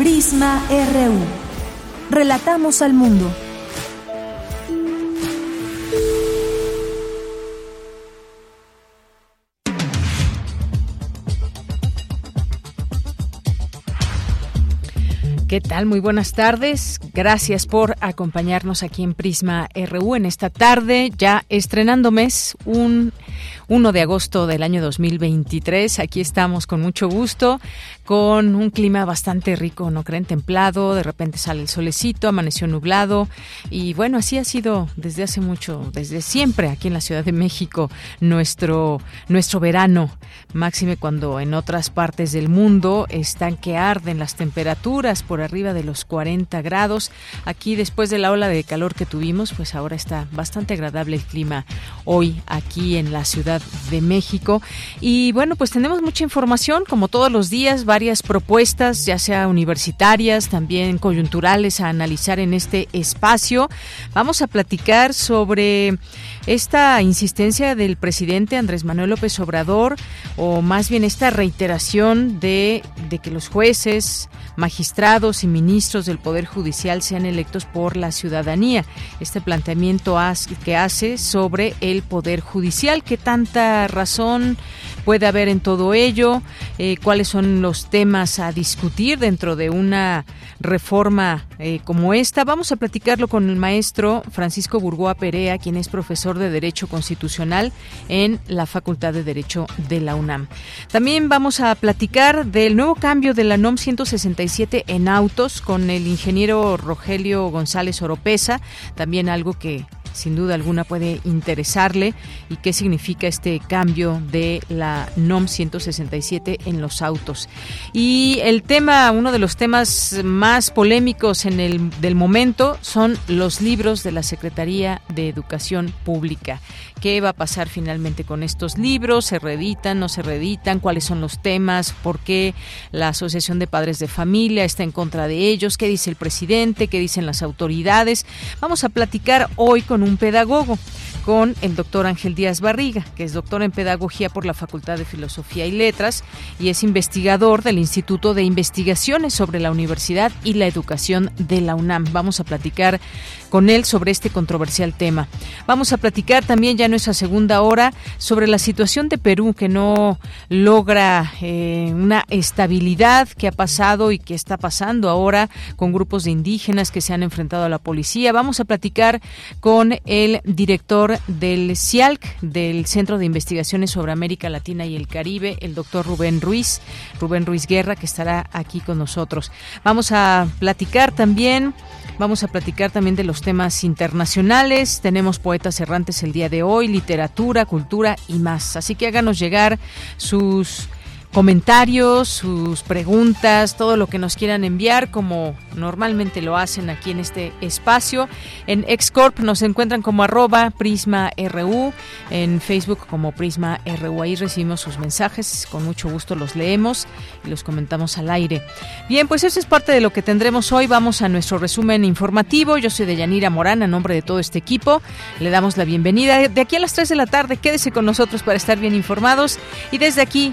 Prisma RU. Relatamos al mundo. ¿Qué tal? Muy buenas tardes. Gracias por acompañarnos aquí en Prisma RU en esta tarde, ya estrenando mes, un 1 de agosto del año 2023. Aquí estamos con mucho gusto, con un clima bastante rico, ¿no creen? Templado, de repente sale el solecito, amaneció nublado y bueno, así ha sido desde hace mucho, desde siempre aquí en la Ciudad de México, nuestro, nuestro verano, máxime cuando en otras partes del mundo están que arden las temperaturas por arriba de los 40 grados. Aquí después de la ola de calor que tuvimos, pues ahora está bastante agradable el clima hoy aquí en la Ciudad de México. Y bueno, pues tenemos mucha información, como todos los días, varias propuestas, ya sea universitarias, también coyunturales, a analizar en este espacio. Vamos a platicar sobre esta insistencia del presidente Andrés Manuel López Obrador, o más bien esta reiteración de, de que los jueces, magistrados y ministros del Poder Judicial sean electos por la ciudadanía. Este planteamiento que hace sobre el Poder Judicial, que tanta razón puede haber en todo ello, eh, cuáles son los temas a discutir dentro de una reforma eh, como esta. Vamos a platicarlo con el maestro Francisco Burgoa Perea, quien es profesor de Derecho Constitucional en la Facultad de Derecho de la UNAM. También vamos a platicar del nuevo cambio de la NOM 167 en autos con el ingeniero Rogelio González Oropesa, también algo que sin duda alguna puede interesarle y qué significa este cambio de la NOM 167 en los autos. Y el tema, uno de los temas más polémicos en el del momento son los libros de la Secretaría de Educación Pública. ¿Qué va a pasar finalmente con estos libros? ¿Se reeditan? ¿No se reeditan? ¿Cuáles son los temas? ¿Por qué la Asociación de Padres de Familia está en contra de ellos? ¿Qué dice el presidente? ¿Qué dicen las autoridades? Vamos a platicar hoy con un pedagogo con el doctor Ángel Díaz Barriga, que es doctor en Pedagogía por la Facultad de Filosofía y Letras y es investigador del Instituto de Investigaciones sobre la Universidad y la Educación de la UNAM. Vamos a platicar con él sobre este controversial tema. Vamos a platicar también ya en nuestra segunda hora sobre la situación de Perú que no logra eh, una estabilidad que ha pasado y que está pasando ahora con grupos de indígenas que se han enfrentado a la policía. Vamos a platicar con el director del CIALC, del Centro de Investigaciones sobre América Latina y el Caribe, el doctor Rubén Ruiz, Rubén Ruiz Guerra, que estará aquí con nosotros. Vamos a platicar también Vamos a platicar también de los temas internacionales. Tenemos poetas errantes el día de hoy, literatura, cultura y más. Así que háganos llegar sus comentarios, sus preguntas, todo lo que nos quieran enviar, como normalmente lo hacen aquí en este espacio. En Excorp nos encuentran como arroba Prisma RU, en Facebook como Prisma RU. Ahí recibimos sus mensajes, con mucho gusto los leemos y los comentamos al aire. Bien, pues eso es parte de lo que tendremos hoy. Vamos a nuestro resumen informativo. Yo soy Deyanira Morán, a nombre de todo este equipo. Le damos la bienvenida. De aquí a las 3 de la tarde, quédese con nosotros para estar bien informados. Y desde aquí,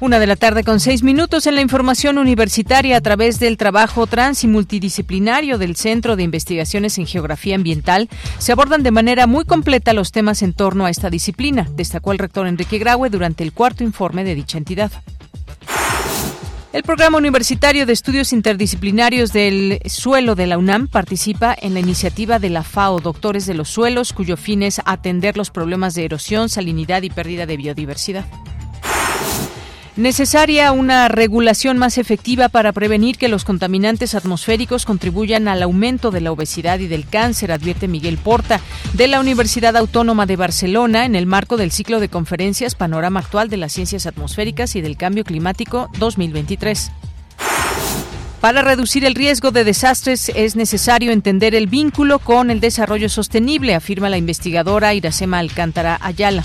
Una de la tarde con seis minutos en la información universitaria a través del trabajo trans y multidisciplinario del Centro de Investigaciones en Geografía Ambiental se abordan de manera muy completa los temas en torno a esta disciplina, destacó el rector Enrique Graue durante el cuarto informe de dicha entidad. El Programa Universitario de Estudios Interdisciplinarios del Suelo de la UNAM participa en la iniciativa de la FAO Doctores de los Suelos, cuyo fin es atender los problemas de erosión, salinidad y pérdida de biodiversidad. Necesaria una regulación más efectiva para prevenir que los contaminantes atmosféricos contribuyan al aumento de la obesidad y del cáncer, advierte Miguel Porta de la Universidad Autónoma de Barcelona en el marco del ciclo de conferencias Panorama Actual de las Ciencias Atmosféricas y del Cambio Climático 2023. Para reducir el riesgo de desastres es necesario entender el vínculo con el desarrollo sostenible, afirma la investigadora Iracema Alcántara Ayala.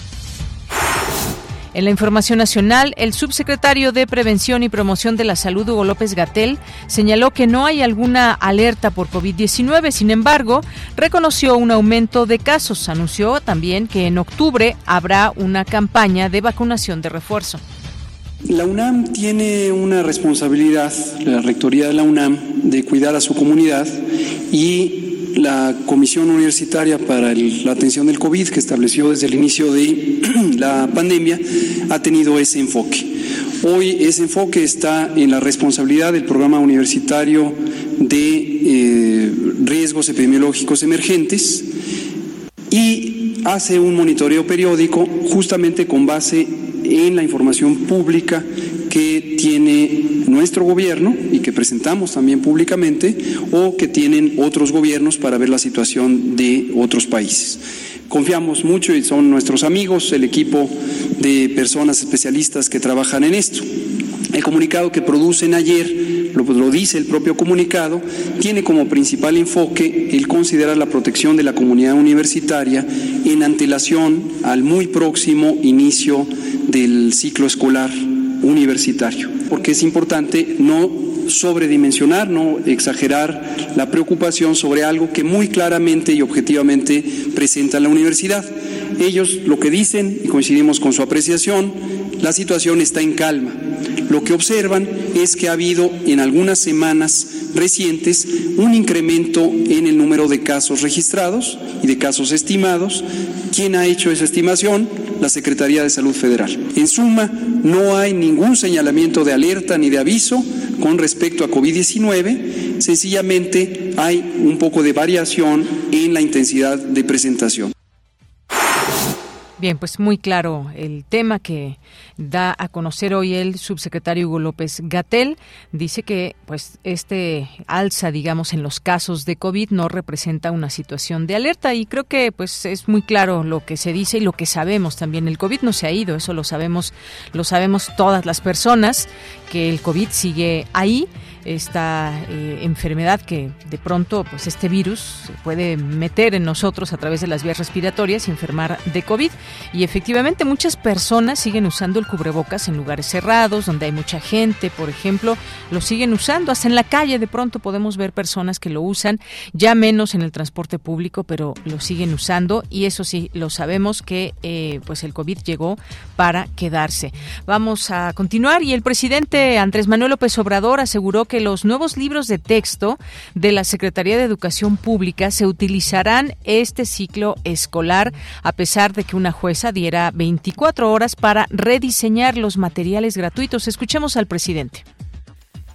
En la información nacional, el subsecretario de Prevención y Promoción de la Salud, Hugo López Gatel, señaló que no hay alguna alerta por COVID-19. Sin embargo, reconoció un aumento de casos. Anunció también que en octubre habrá una campaña de vacunación de refuerzo. La UNAM tiene una responsabilidad, la Rectoría de la UNAM, de cuidar a su comunidad y la Comisión Universitaria para la Atención del COVID, que estableció desde el inicio de la pandemia, ha tenido ese enfoque. Hoy ese enfoque está en la responsabilidad del Programa Universitario de eh, Riesgos Epidemiológicos Emergentes y hace un monitoreo periódico justamente con base en la información pública que tiene nuestro gobierno y que presentamos también públicamente o que tienen otros gobiernos para ver la situación de otros países. Confiamos mucho y son nuestros amigos, el equipo de personas especialistas que trabajan en esto. El comunicado que producen ayer, lo, lo, dice el propio comunicado, tiene como principal enfoque el considerar la protección de la comunidad universitaria en antelación al muy próximo inicio del ciclo escolar universitario, porque es importante no sobredimensionar, no exagerar la preocupación sobre algo que muy claramente y objetivamente presenta la universidad. Ellos lo que dicen, y coincidimos con su apreciación, la situación está en calma. Lo que observan es que ha habido en algunas semanas recientes un incremento en el número de casos registrados y de casos estimados. ¿Quién ha hecho esa estimación? La Secretaría de Salud Federal. En suma, no hay ningún señalamiento de alerta ni de aviso con respecto a COVID-19, sencillamente hay un poco de variación en la intensidad de presentación. Bien, pues muy claro el tema que da a conocer hoy el subsecretario Hugo López Gatel. Dice que pues este alza, digamos, en los casos de COVID no representa una situación de alerta y creo que pues es muy claro lo que se dice y lo que sabemos también. El COVID no se ha ido, eso lo sabemos, lo sabemos todas las personas que el COVID sigue ahí esta eh, enfermedad que de pronto, pues este virus se puede meter en nosotros a través de las vías respiratorias y enfermar de COVID. Y efectivamente muchas personas siguen usando el cubrebocas en lugares cerrados, donde hay mucha gente, por ejemplo, lo siguen usando. Hasta en la calle de pronto podemos ver personas que lo usan, ya menos en el transporte público, pero lo siguen usando. Y eso sí, lo sabemos que eh, pues el COVID llegó para quedarse. Vamos a continuar y el presidente Andrés Manuel López Obrador aseguró que los nuevos libros de texto de la Secretaría de Educación Pública se utilizarán este ciclo escolar, a pesar de que una jueza diera 24 horas para rediseñar los materiales gratuitos. Escuchemos al presidente.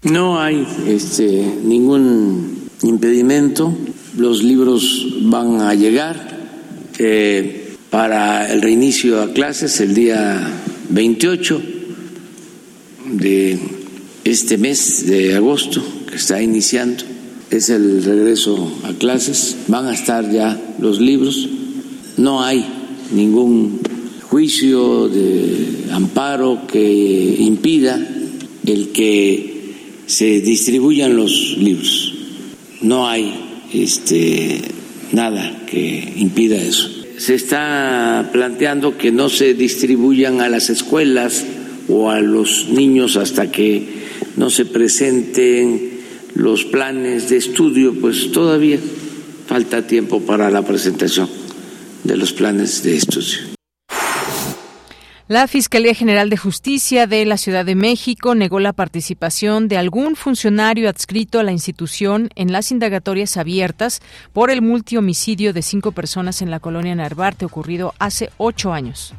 No hay este, ningún impedimento. Los libros van a llegar eh, para el reinicio a clases el día 28 de este mes de agosto que está iniciando es el regreso a clases, van a estar ya los libros, no hay ningún juicio de amparo que impida el que se distribuyan los libros, no hay este, nada que impida eso. Se está planteando que no se distribuyan a las escuelas o a los niños hasta que no se presenten los planes de estudio, pues todavía falta tiempo para la presentación de los planes de estudio. La Fiscalía General de Justicia de la Ciudad de México negó la participación de algún funcionario adscrito a la institución en las indagatorias abiertas por el multihomicidio de cinco personas en la colonia Narvarte ocurrido hace ocho años.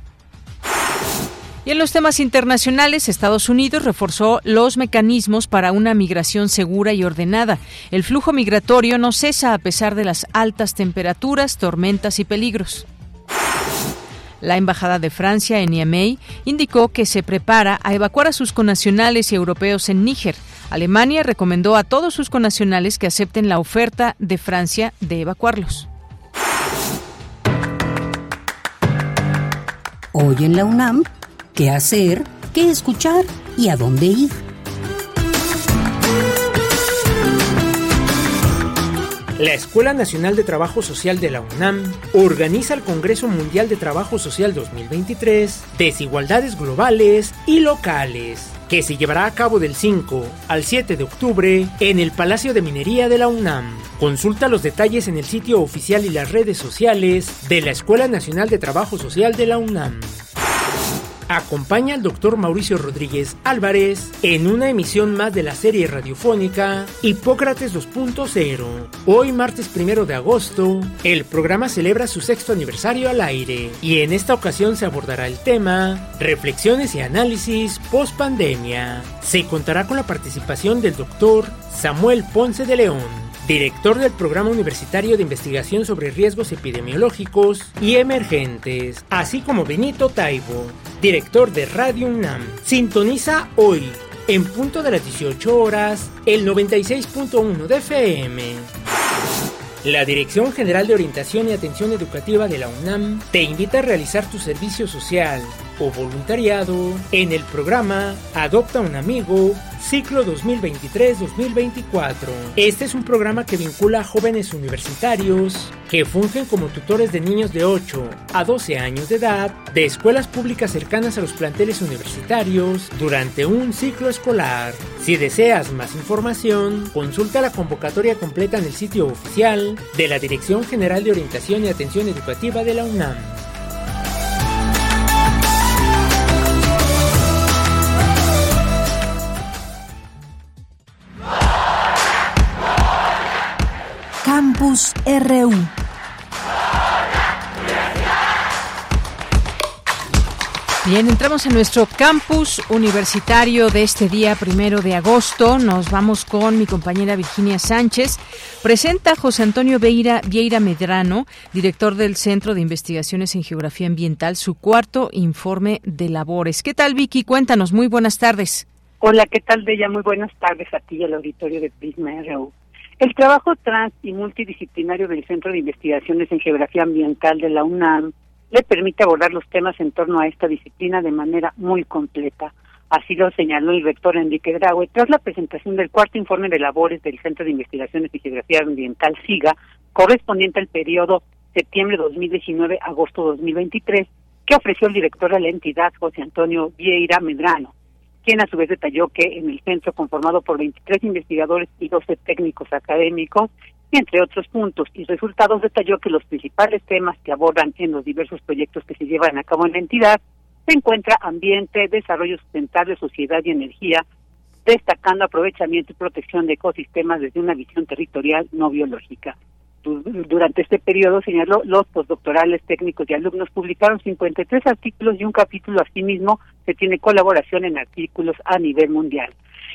Y en los temas internacionales, Estados Unidos reforzó los mecanismos para una migración segura y ordenada. El flujo migratorio no cesa a pesar de las altas temperaturas, tormentas y peligros. La Embajada de Francia en Niamey indicó que se prepara a evacuar a sus connacionales y europeos en Níger. Alemania recomendó a todos sus connacionales que acepten la oferta de Francia de evacuarlos. Hoy en la UNAM, ¿qué hacer? ¿Qué escuchar? ¿Y a dónde ir? La Escuela Nacional de Trabajo Social de la UNAM organiza el Congreso Mundial de Trabajo Social 2023, Desigualdades Globales y Locales, que se llevará a cabo del 5 al 7 de octubre en el Palacio de Minería de la UNAM. Consulta los detalles en el sitio oficial y las redes sociales de la Escuela Nacional de Trabajo Social de la UNAM acompaña al doctor Mauricio Rodríguez Álvarez en una emisión más de la serie radiofónica Hipócrates 2.0. Hoy, martes primero de agosto, el programa celebra su sexto aniversario al aire y en esta ocasión se abordará el tema Reflexiones y análisis post pandemia. Se contará con la participación del doctor Samuel Ponce de León director del Programa Universitario de Investigación sobre Riesgos Epidemiológicos y Emergentes, así como Benito Taibo, director de Radio UNAM. Sintoniza hoy, en punto de las 18 horas, el 96.1 de FM. La Dirección General de Orientación y Atención Educativa de la UNAM te invita a realizar tu servicio social o voluntariado en el programa Adopta un amigo ciclo 2023-2024. Este es un programa que vincula a jóvenes universitarios que fungen como tutores de niños de 8 a 12 años de edad de escuelas públicas cercanas a los planteles universitarios durante un ciclo escolar. Si deseas más información, consulta la convocatoria completa en el sitio oficial de la Dirección General de Orientación y Atención Educativa de la UNAM. Campus RU. Bien, entramos en nuestro campus universitario de este día primero de agosto. Nos vamos con mi compañera Virginia Sánchez. Presenta José Antonio Vieira, Vieira Medrano, director del Centro de Investigaciones en Geografía Ambiental, su cuarto informe de labores. ¿Qué tal, Vicky? Cuéntanos. Muy buenas tardes. Hola, ¿qué tal, Bella? Muy buenas tardes a ti y al auditorio de Prisma RU. El trabajo trans y multidisciplinario del Centro de Investigaciones en Geografía Ambiental de la UNAM le permite abordar los temas en torno a esta disciplina de manera muy completa. Así lo señaló el rector Enrique Graue tras la presentación del cuarto informe de labores del Centro de Investigaciones en Geografía Ambiental SIGA, correspondiente al periodo septiembre 2019-agosto 2023, que ofreció el director de la entidad, José Antonio Vieira Medrano quien a su vez detalló que en el centro conformado por 23 investigadores y 12 técnicos académicos, entre otros puntos y resultados, detalló que los principales temas que abordan en los diversos proyectos que se llevan a cabo en la entidad se encuentra ambiente, desarrollo sustentable, sociedad y energía, destacando aprovechamiento y protección de ecosistemas desde una visión territorial no biológica. Durante este periodo, señaló, los postdoctorales técnicos y alumnos publicaron 53 artículos y un capítulo asimismo se tiene colaboración en artículos a nivel mundial.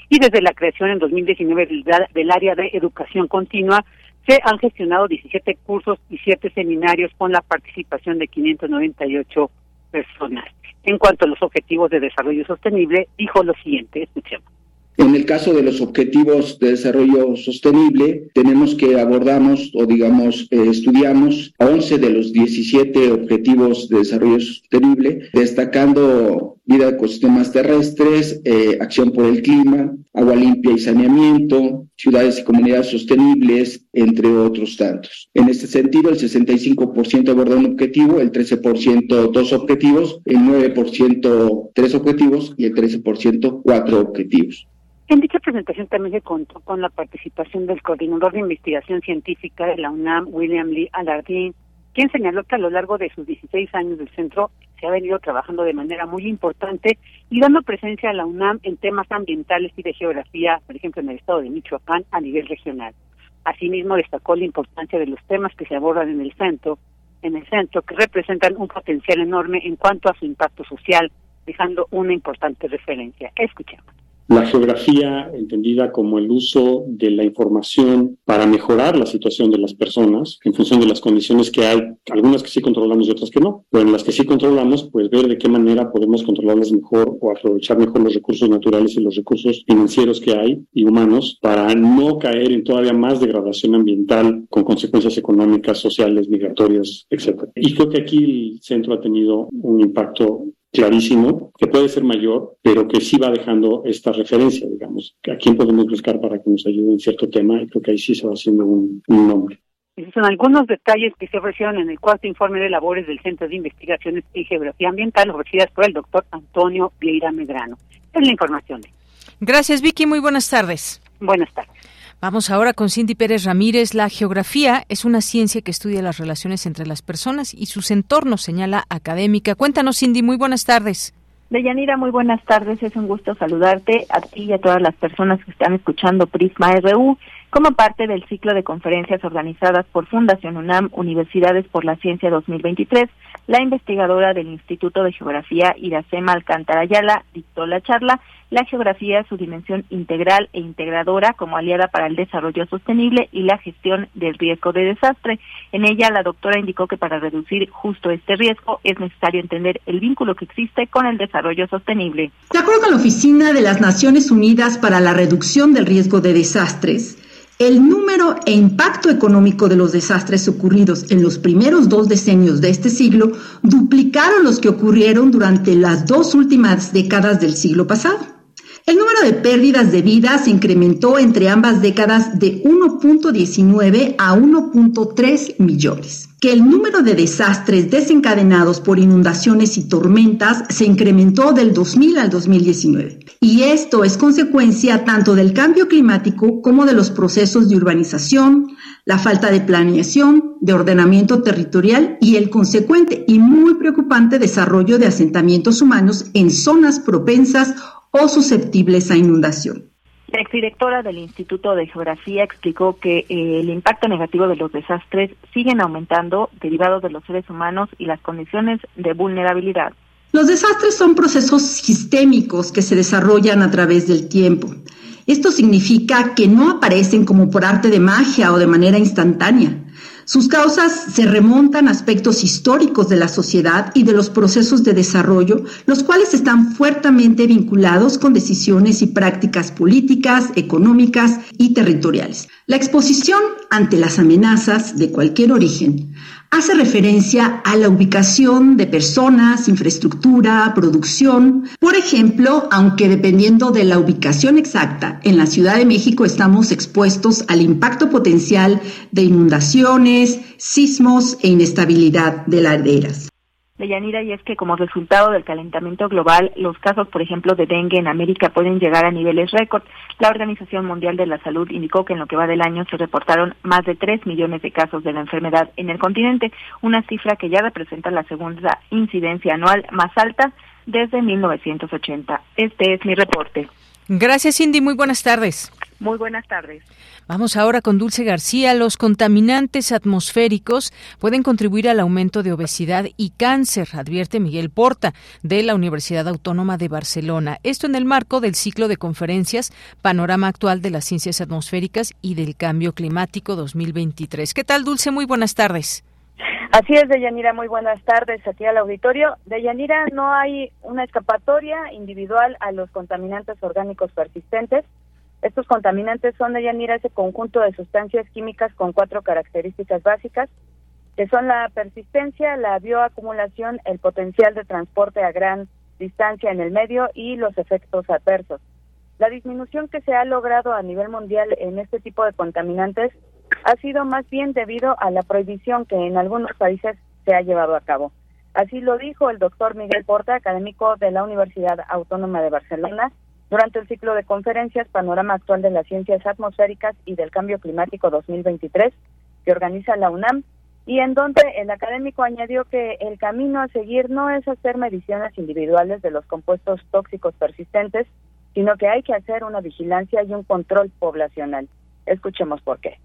Y desde la creación en 2019 del, área de educación continua, se han gestionado 17 cursos y 7 seminarios con la participación de 598 personas. En cuanto a los objetivos de desarrollo sostenible, dijo lo siguiente, escuchemos. En el caso de los objetivos de desarrollo sostenible, tenemos que abordamos o digamos eh, estudiamos 11 de los 17 objetivos de desarrollo sostenible, destacando vida de ecosistemas terrestres, eh, acción por el clima, agua limpia y saneamiento, ciudades y comunidades sostenibles, entre otros tantos. En este sentido, el 65% aborda un objetivo, el 13% dos objetivos, el 9% tres objetivos y el 13% cuatro objetivos. En dicha presentación también se contó con la participación del coordinador de investigación científica de la UNAM, William Lee Alardín, quien señaló que a lo largo de sus 16 años del centro se ha venido trabajando de manera muy importante y dando presencia a la UNAM en temas ambientales y de geografía, por ejemplo, en el estado de Michoacán a nivel regional. Asimismo, destacó la importancia de los temas que se abordan en el centro, en el centro, que representan un potencial enorme en cuanto a su impacto social, dejando una importante referencia. Escuchemos La geografía, entendida como el uso de la información para mejorar la situación de las personas en función de las condiciones que hay, algunas que sí controlamos y otras que no. Pero en las que sí controlamos, pues ver de qué manera podemos controlarlas mejor o aprovechar mejor los recursos naturales y los recursos financieros que hay y humanos para no caer en todavía más degradación ambiental con consecuencias económicas, sociales, migratorias, etc. Y creo que aquí el centro ha tenido un impacto clarísimo, que puede ser mayor, pero que sí va dejando esta referencia, digamos, a quién podemos buscar para que nos ayude en cierto tema, y creo que ahí sí se va haciendo un, nombre. Esos son algunos detalles que se ofrecieron en el cuarto informe de labores del Centro de Investigaciones y Geografía Ambiental ofrecidas por el doctor Antonio Vieira Medrano. Es la información. Gracias, Vicky. Muy buenas tardes. Buenas tardes. Vamos ahora con Cindy Pérez Ramírez. La geografía es una ciencia que estudia las relaciones entre las personas y sus entornos, señala académica. Cuéntanos, Cindy, muy buenas tardes. Deyanira, muy buenas tardes. Es un gusto saludarte a ti y a todas las personas que están escuchando Prisma RU como parte del ciclo de conferencias organizadas por Fundación UNAM Universidades por la Ciencia 2023. La investigadora del Instituto de Geografía Iracema Alcántara Ayala dictó la charla la geografía, su dimensión integral e integradora como aliada para el desarrollo sostenible y la gestión del riesgo de desastre. En ella, la doctora indicó que para reducir justo este riesgo es necesario entender el vínculo que existe con el desarrollo sostenible. De acuerdo con la Oficina de las Naciones Unidas para la Reducción del Riesgo de Desastres, el número e impacto económico de los desastres ocurridos en los primeros dos decenios de este siglo duplicaron los que ocurrieron durante las dos últimas décadas del siglo pasado. El número de pérdidas de vida se incrementó entre ambas décadas de 1.19 a 1.3 millones. Que el número de desastres desencadenados por inundaciones y tormentas se incrementó del 2000 al 2019. Y esto es consecuencia tanto del cambio climático como de los procesos de urbanización, la falta de planeación, de ordenamiento territorial y el consecuente y muy preocupante desarrollo de asentamientos humanos en zonas propensas o susceptibles a inundación. La exdirectora del Instituto de Geografía explicó que eh, el impacto negativo de los desastres siguen aumentando derivado de los seres humanos y las condiciones de vulnerabilidad. Los desastres son procesos sistémicos que se desarrollan a través del tiempo. Esto significa que no aparecen como por arte de magia o de manera instantánea. Sus causas se remontan a aspectos históricos de la sociedad y de los procesos de desarrollo, los cuales están fuertemente vinculados con decisiones y prácticas políticas, económicas y territoriales. La exposición ante las amenazas de cualquier origen hace referencia a la ubicación de personas, infraestructura, producción. Por ejemplo, aunque dependiendo de la ubicación exacta, en la Ciudad de México estamos expuestos al impacto potencial de inundaciones, sismos e inestabilidad de laderas. Yanira, y es que como resultado del calentamiento global, los casos, por ejemplo, de dengue en América pueden llegar a niveles récord. La Organización Mundial de la Salud indicó que en lo que va del año se reportaron más de 3 millones de casos de la enfermedad en el continente, una cifra que ya representa la segunda incidencia anual más alta desde 1980. Este es mi reporte. Gracias, Cindy. Muy buenas tardes. Muy buenas tardes. Vamos ahora con Dulce García. Los contaminantes atmosféricos pueden contribuir al aumento de obesidad y cáncer, advierte Miguel Porta, de la Universidad Autónoma de Barcelona. Esto en el marco del ciclo de conferencias Panorama Actual de las Ciencias Atmosféricas y del Cambio Climático 2023. ¿Qué tal, Dulce? Muy buenas tardes. Así es, Deyanira, muy buenas tardes aquí al auditorio. Deyanira, no hay una escapatoria individual a los contaminantes orgánicos persistentes. Estos contaminantes son, Deyanira, ese conjunto de sustancias químicas con cuatro características básicas, que son la persistencia, la bioacumulación, el potencial de transporte a gran distancia en el medio y los efectos adversos. La disminución que se ha logrado a nivel mundial en este tipo de contaminantes ha sido más bien debido a la prohibición que en algunos países se ha llevado a cabo. Así lo dijo el doctor Miguel Porta, académico de la Universidad Autónoma de Barcelona, durante el ciclo de conferencias Panorama Actual de las Ciencias Atmosféricas y del Cambio Climático 2023 que organiza la UNAM y en donde el académico añadió que el camino a seguir no es hacer mediciones individuales de los compuestos tóxicos persistentes, sino que hay que hacer una vigilancia y un control poblacional. Escuchemos por qué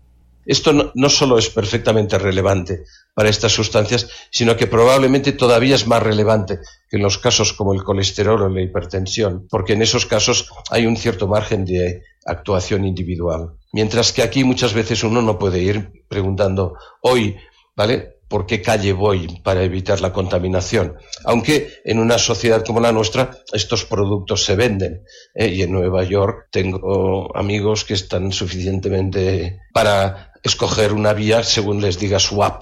Esto no, solo es perfectamente relevante para estas sustancias, sino que probablemente todavía es más relevante que en los casos como el colesterol o la hipertensión, porque en esos casos hay un cierto margen de actuación individual. Mientras que aquí muchas veces uno no puede ir preguntando, hoy, ¿vale? ¿Por qué calle voy para evitar la contaminación? Aunque en una sociedad como la nuestra estos productos se venden. ¿eh? Y en Nueva York tengo amigos que están suficientemente para escoger una vía según les diga su app.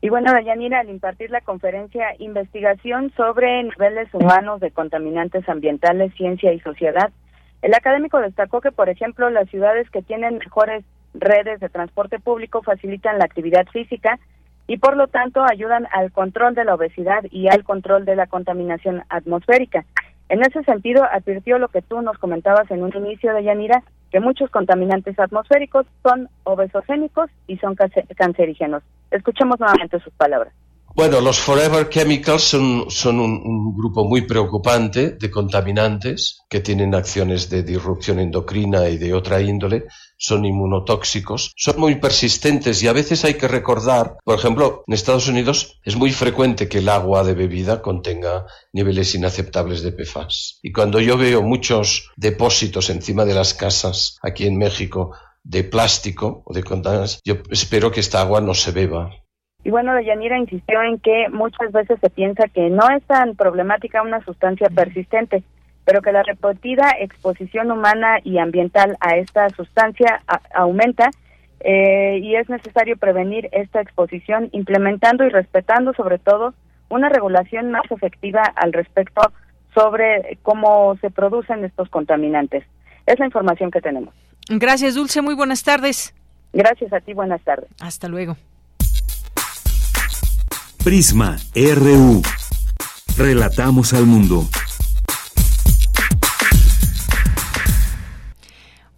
Y bueno, Dayanira, al impartir la conferencia Investigación sobre niveles humanos de contaminantes ambientales, ciencia y sociedad, el académico destacó que, por ejemplo, las ciudades que tienen mejores redes de transporte público facilitan la actividad física y por lo tanto ayudan al control de la obesidad y al control de la contaminación atmosférica. En ese sentido, advirtió lo que tú nos comentabas en un inicio de Yanira, que muchos contaminantes atmosféricos son obesogénicos y son cancerígenos. Escuchemos nuevamente sus palabras. Bueno, los Forever Chemicals son, un, grupo muy preocupante de contaminantes que tienen acciones de disrupción endocrina y de otra índole, son inmunotóxicos, son muy persistentes y a veces hay que recordar, por ejemplo, en Estados Unidos es muy frecuente que el agua de bebida contenga niveles inaceptables de PFAS. Y cuando yo veo muchos depósitos encima de las casas aquí en México de plástico o de contaminantes, yo espero que esta agua no se beba y bueno, Deyanira insistió en que muchas veces se piensa que no es tan problemática una sustancia persistente, pero que la repetida exposición humana y ambiental a esta sustancia aumenta eh, y es necesario prevenir esta exposición implementando y respetando sobre todo una regulación más efectiva al respecto sobre cómo se producen estos contaminantes. Es la información que tenemos. Gracias, Dulce. Muy buenas tardes. Gracias a ti. Buenas tardes. Hasta luego. Prisma RU. Relatamos al mundo.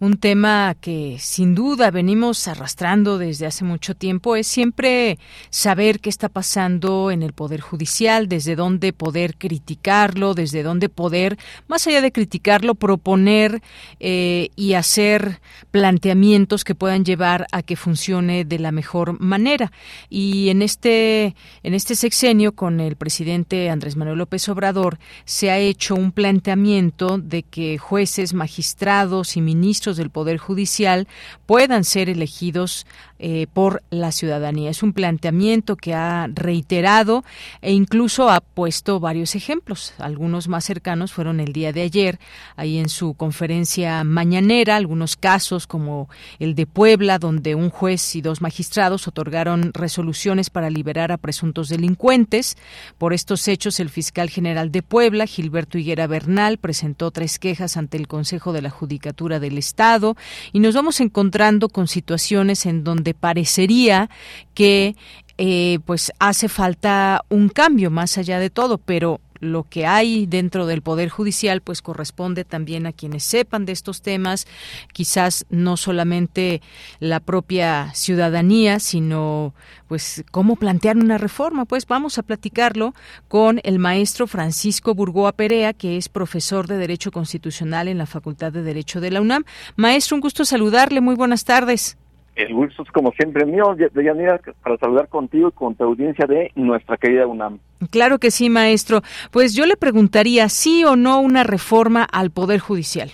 Un tema que sin duda venimos arrastrando desde hace mucho tiempo es siempre saber qué está pasando en el Poder Judicial, desde dónde poder criticarlo, desde dónde poder, más allá de criticarlo, proponer eh, y hacer planteamientos que puedan llevar a que funcione de la mejor manera. Y en este, en este sexenio, con el presidente Andrés Manuel López Obrador, se ha hecho un planteamiento de que jueces, magistrados y ministros del Poder Judicial puedan ser elegidos eh, por la ciudadanía. Es un planteamiento que ha reiterado e incluso ha puesto varios ejemplos. Algunos más cercanos fueron el día de ayer, ahí en su conferencia mañanera, algunos casos como el de Puebla, donde un juez y dos magistrados otorgaron resoluciones para liberar a presuntos delincuentes. Por estos hechos, el fiscal general de Puebla, Gilberto Higuera Bernal, presentó tres quejas ante el Consejo de la Judicatura del Estado y nos vamos encontrando con situaciones en donde parecería que eh, pues hace falta un cambio más allá de todo, pero lo que hay dentro del Poder Judicial pues corresponde también a quienes sepan de estos temas, quizás no solamente la propia ciudadanía, sino pues cómo plantear una reforma. Pues vamos a platicarlo con el maestro Francisco Burgoa Perea, que es profesor de Derecho Constitucional en la Facultad de Derecho de la UNAM. Maestro, un gusto saludarle. Muy buenas tardes. El gusto es como siempre mío, Deyanira, para saludar contigo y con tu audiencia de nuestra querida UNAM. Claro que sí, maestro. Pues yo le preguntaría, ¿sí o no una reforma al Poder Judicial?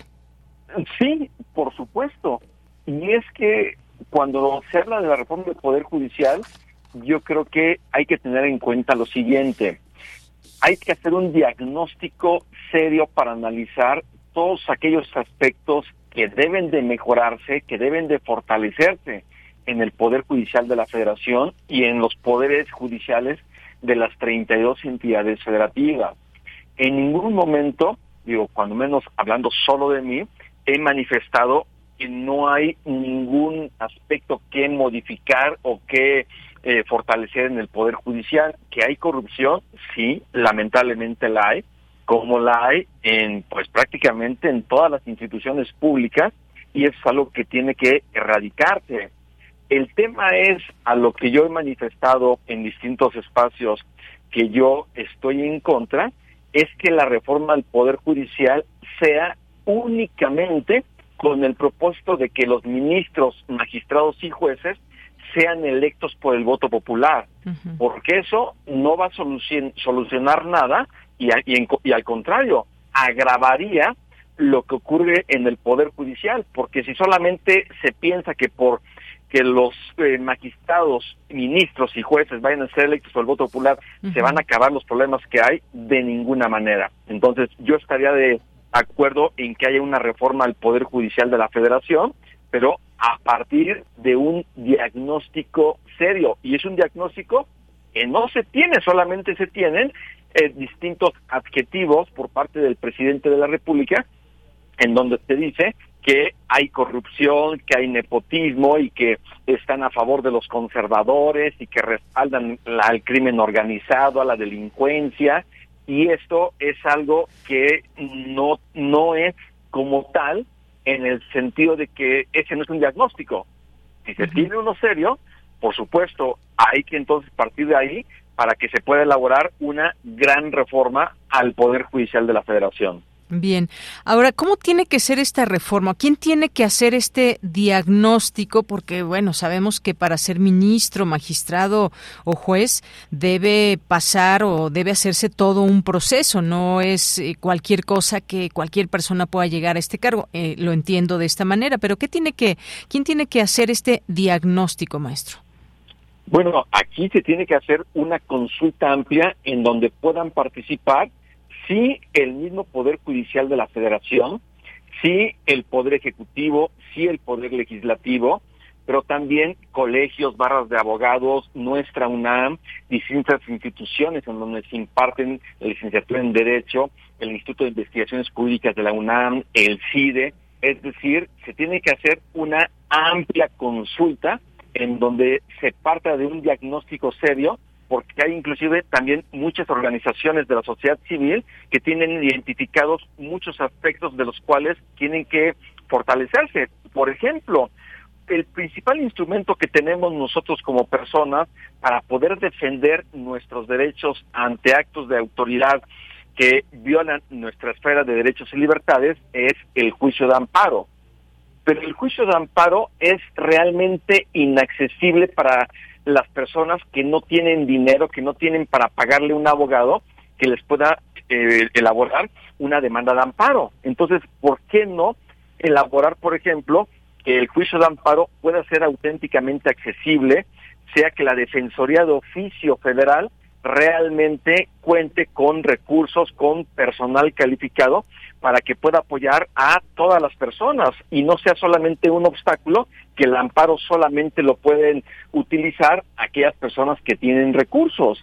Sí, por supuesto. Y es que cuando se habla de la reforma del Poder Judicial, yo creo que hay que tener en cuenta lo siguiente. Hay que hacer un diagnóstico serio para analizar todos aquellos aspectos que deben de mejorarse, que deben de fortalecerse en el Poder Judicial de la Federación y en los poderes judiciales de las 32 entidades federativas. En ningún momento, digo, cuando menos hablando solo de mí, he manifestado que no hay ningún aspecto que modificar o que eh, fortalecer en el Poder Judicial. Que hay corrupción, sí, lamentablemente la hay, como la hay en pues prácticamente en todas las instituciones públicas y es algo que tiene que erradicarse. El tema es a lo que yo he manifestado en distintos espacios que yo estoy en contra, es que la reforma al Poder Judicial sea únicamente con el propósito de que los ministros, magistrados y jueces sean electos por el voto popular, porque eso no va a solucionar nada y, y al contrario, agravaría lo que ocurre en el Poder Judicial, porque si solamente se piensa que por que los eh, magistrados, ministros y jueces vayan a ser electos por el voto popular, se van a acabar los problemas que hay de ninguna manera. Entonces, yo estaría de acuerdo en que haya una reforma al Poder Judicial de la Federación, pero a partir de un diagnóstico serio. Y es un diagnóstico que no se tiene, solamente se tienen eh, distintos adjetivos por parte del presidente de la República, en donde se dice que hay corrupción, que hay nepotismo y que están a favor de los conservadores y que respaldan al crimen organizado, a la delincuencia y esto es algo que no no es como tal en el sentido de que ese no es un diagnóstico. Si se tiene uno serio, por supuesto, hay que entonces partir de ahí para que se pueda elaborar una gran reforma al Poder Judicial de la Federación. Bien, ahora, ¿cómo tiene que ser esta reforma? ¿Quién tiene que hacer este diagnóstico? Porque, bueno, sabemos que para ser ministro, magistrado o juez debe pasar o debe hacerse todo un proceso, no es eh, cualquier cosa que cualquier persona pueda llegar a este cargo. Eh, lo entiendo de esta manera, pero ¿qué tiene que, ¿quién tiene que hacer este diagnóstico, maestro? Bueno, aquí se tiene que hacer una consulta amplia en donde puedan participar sí el mismo Poder Judicial de la Federación, sí el Poder Ejecutivo, sí el Poder Legislativo, pero también colegios, barras de abogados, nuestra UNAM, distintas instituciones en donde se imparten la licenciatura en Derecho, el Instituto de Investigaciones Jurídicas de la UNAM, el CIDE, es decir, se tiene que hacer una amplia consulta en donde se parta de un diagnóstico serio porque hay inclusive también muchas organizaciones de la sociedad civil que tienen identificados muchos aspectos de los cuales tienen que fortalecerse. Por ejemplo, el principal instrumento que tenemos nosotros como personas para poder defender nuestros derechos ante actos de autoridad que violan nuestra esfera de derechos y libertades es el juicio de amparo. Pero el juicio de amparo es realmente inaccesible para las personas que no tienen dinero, que no tienen para pagarle un abogado que les pueda eh, elaborar una demanda de amparo. Entonces, ¿por qué no elaborar, por ejemplo, que el juicio de amparo pueda ser auténticamente accesible, sea que la Defensoría de Oficio Federal realmente cuente con recursos, con personal calificado para que pueda apoyar a todas las personas y no sea solamente un obstáculo que el amparo solamente lo pueden utilizar aquellas personas que tienen recursos.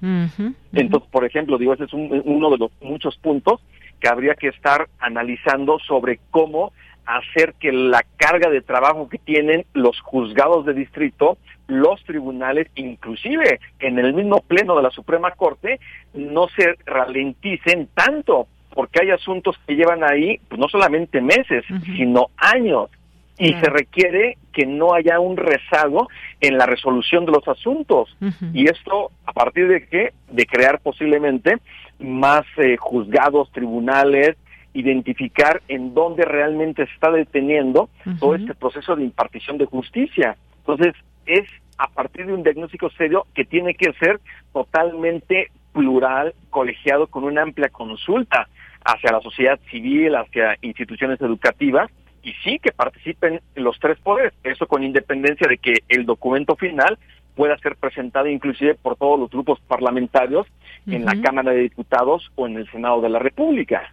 Entonces, por ejemplo, digo, ese es uno de los muchos puntos que habría que estar analizando sobre cómo hacer que la carga de trabajo que tienen los juzgados de distrito, los tribunales, inclusive en el mismo pleno de la Suprema Corte, no se ralenticen tanto, porque hay asuntos que llevan ahí pues, no solamente meses, sino años. Y se requiere que no haya un rezago en la resolución de los asuntos. Y esto, ¿a partir de qué? De crear posiblemente más eh, juzgados, tribunales, identificar en dónde realmente se está deteniendo todo este proceso de impartición de justicia. Entonces, es a partir de un diagnóstico serio que tiene que ser totalmente plural, colegiado, con una amplia consulta hacia la sociedad civil, hacia instituciones educativas, y sí que participen los tres poderes, eso con independencia de que el documento final pueda ser presentado inclusive por todos los grupos parlamentarios en la Cámara de Diputados o en el Senado de la República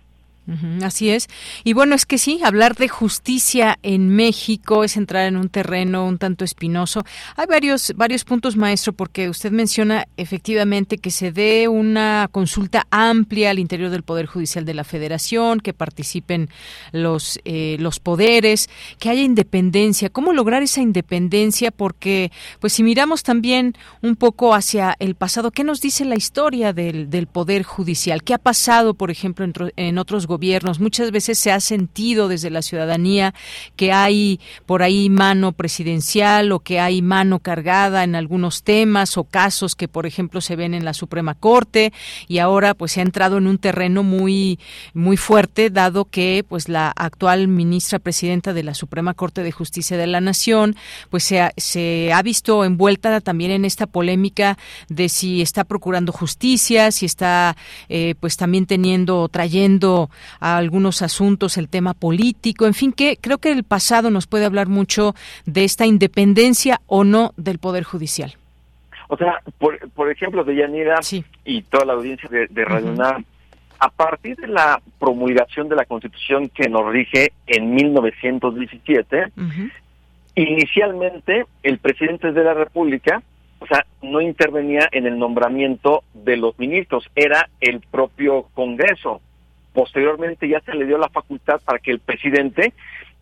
así es. Y bueno, es que sí, hablar de justicia en México es entrar en un terreno un tanto espinoso. Hay varios, varios puntos, maestro, porque usted menciona efectivamente que se dé una consulta amplia al interior del Poder Judicial de la Federación, que participen los, eh, los poderes, que haya independencia. ¿Cómo lograr esa independencia? Porque, pues si miramos también un poco hacia el pasado, ¿qué nos dice la historia del, del Poder Judicial? ¿Qué ha pasado, por ejemplo, en, en otros. Muchas veces se ha sentido desde la ciudadanía que hay por ahí mano presidencial o que hay mano cargada en algunos temas o casos que, por ejemplo, se ven en la Suprema Corte y ahora pues se ha entrado en un terreno muy muy fuerte dado que pues la actual ministra presidenta de la Suprema Corte de Justicia de la Nación pues se ha, visto envuelta también en esta polémica de si está procurando justicia, si está eh, pues también teniendo trayendo a algunos asuntos el tema político, en fin que creo que el pasado nos puede hablar mucho de esta independencia o no del poder judicial. O sea, por, por ejemplo, de Yanira y toda la audiencia de, de Radio a partir de la promulgación de la Constitución que nos rige en 1917, inicialmente el presidente de la República, o sea, no intervenía en el nombramiento de los ministros, era el propio Congreso. Posteriormente ya se le dio la facultad para que el presidente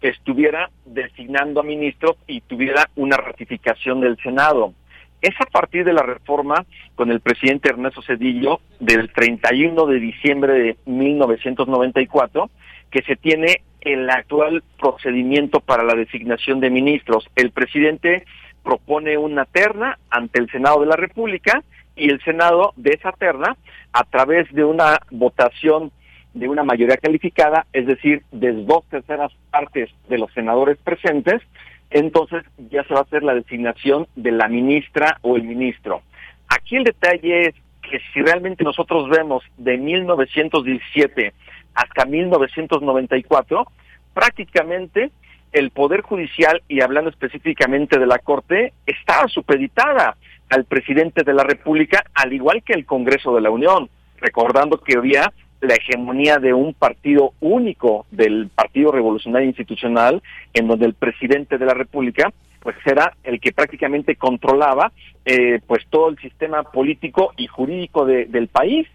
estuviera designando a ministros y tuviera una ratificación del Senado. Es a partir de la reforma con el presidente Ernesto Cedillo del 31 de diciembre de 1994 que se tiene el actual procedimiento para la designación de ministros. El presidente propone una terna ante el Senado de la República y el Senado de esa terna, a través de una votación de una mayoría calificada, es decir, de dos terceras partes de los senadores presentes, entonces ya se va a hacer la designación de la ministra o el ministro. Aquí el detalle es que si realmente nosotros vemos de 1917 hasta 1994, prácticamente el Poder Judicial, y hablando específicamente de la Corte, estaba supeditada al presidente de la República, al igual que el Congreso de la Unión, recordando que había la hegemonía de un partido único del Partido Revolucionario Institucional, en donde el presidente de la República pues era el que prácticamente controlaba eh, pues todo el sistema político y jurídico del país.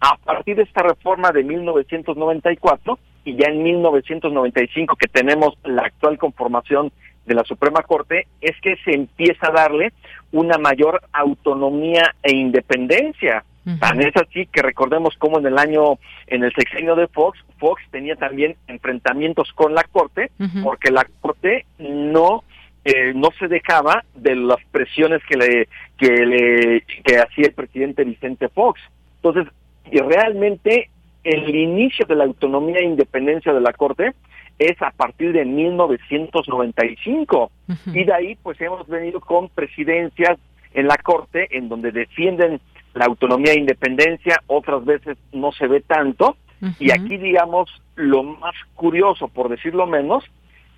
A partir de esta reforma de 1994 y ya en 1995 que tenemos la actual conformación de la Suprema Corte, es que se empieza a darle una mayor autonomía e independencia Tan es así que recordemos cómo en el año, en el sexenio de Fox, Fox tenía también enfrentamientos con la Corte, porque la Corte no eh, no se dejaba de las presiones que le que le que hacía el presidente Vicente Fox. Entonces, y realmente el inicio de la autonomía e independencia de la Corte es a partir de 1995 y de ahí pues hemos venido con presidencias en la Corte en donde defienden la autonomía e independencia, otras veces no se ve tanto. Y aquí, digamos, lo más curioso, por decirlo menos,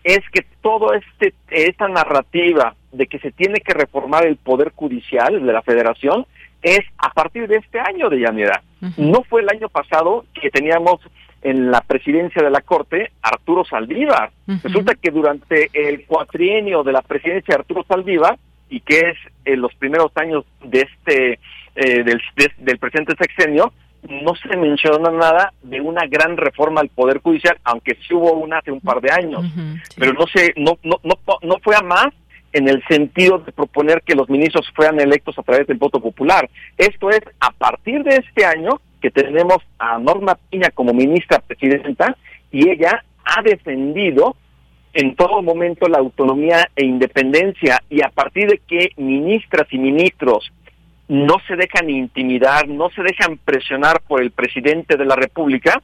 es que todo este esta narrativa de que se tiene que reformar el poder judicial de la Federación es a partir de este año de Llanera. No fue el año pasado que teníamos en la presidencia de la Corte Arturo Saldívar. Resulta que durante el cuatrienio de la presidencia de Arturo Saldívar y que es en los primeros años de este eh, del, del presente sexenio, no se menciona nada de una gran reforma al poder judicial, aunque sí hubo una hace un par de años, pero no se no, no no no fue a más en el sentido de proponer que los ministros fueran electos a través del voto popular. Esto es a partir de este año que tenemos a Norma Piña como ministra presidenta y ella ha defendido en todo momento la autonomía e independencia y a partir de que ministras y ministros no se dejan intimidar, no se dejan presionar por el presidente de la República,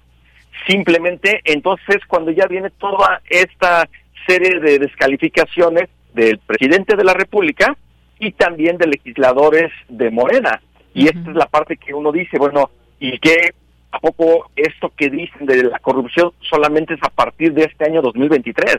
simplemente entonces cuando ya viene toda esta serie de descalificaciones del presidente de la República y también de legisladores de Morena. Y esta es la parte que uno dice, bueno, ¿y qué? ¿A poco esto que dicen de la corrupción solamente es a partir de este año 2023?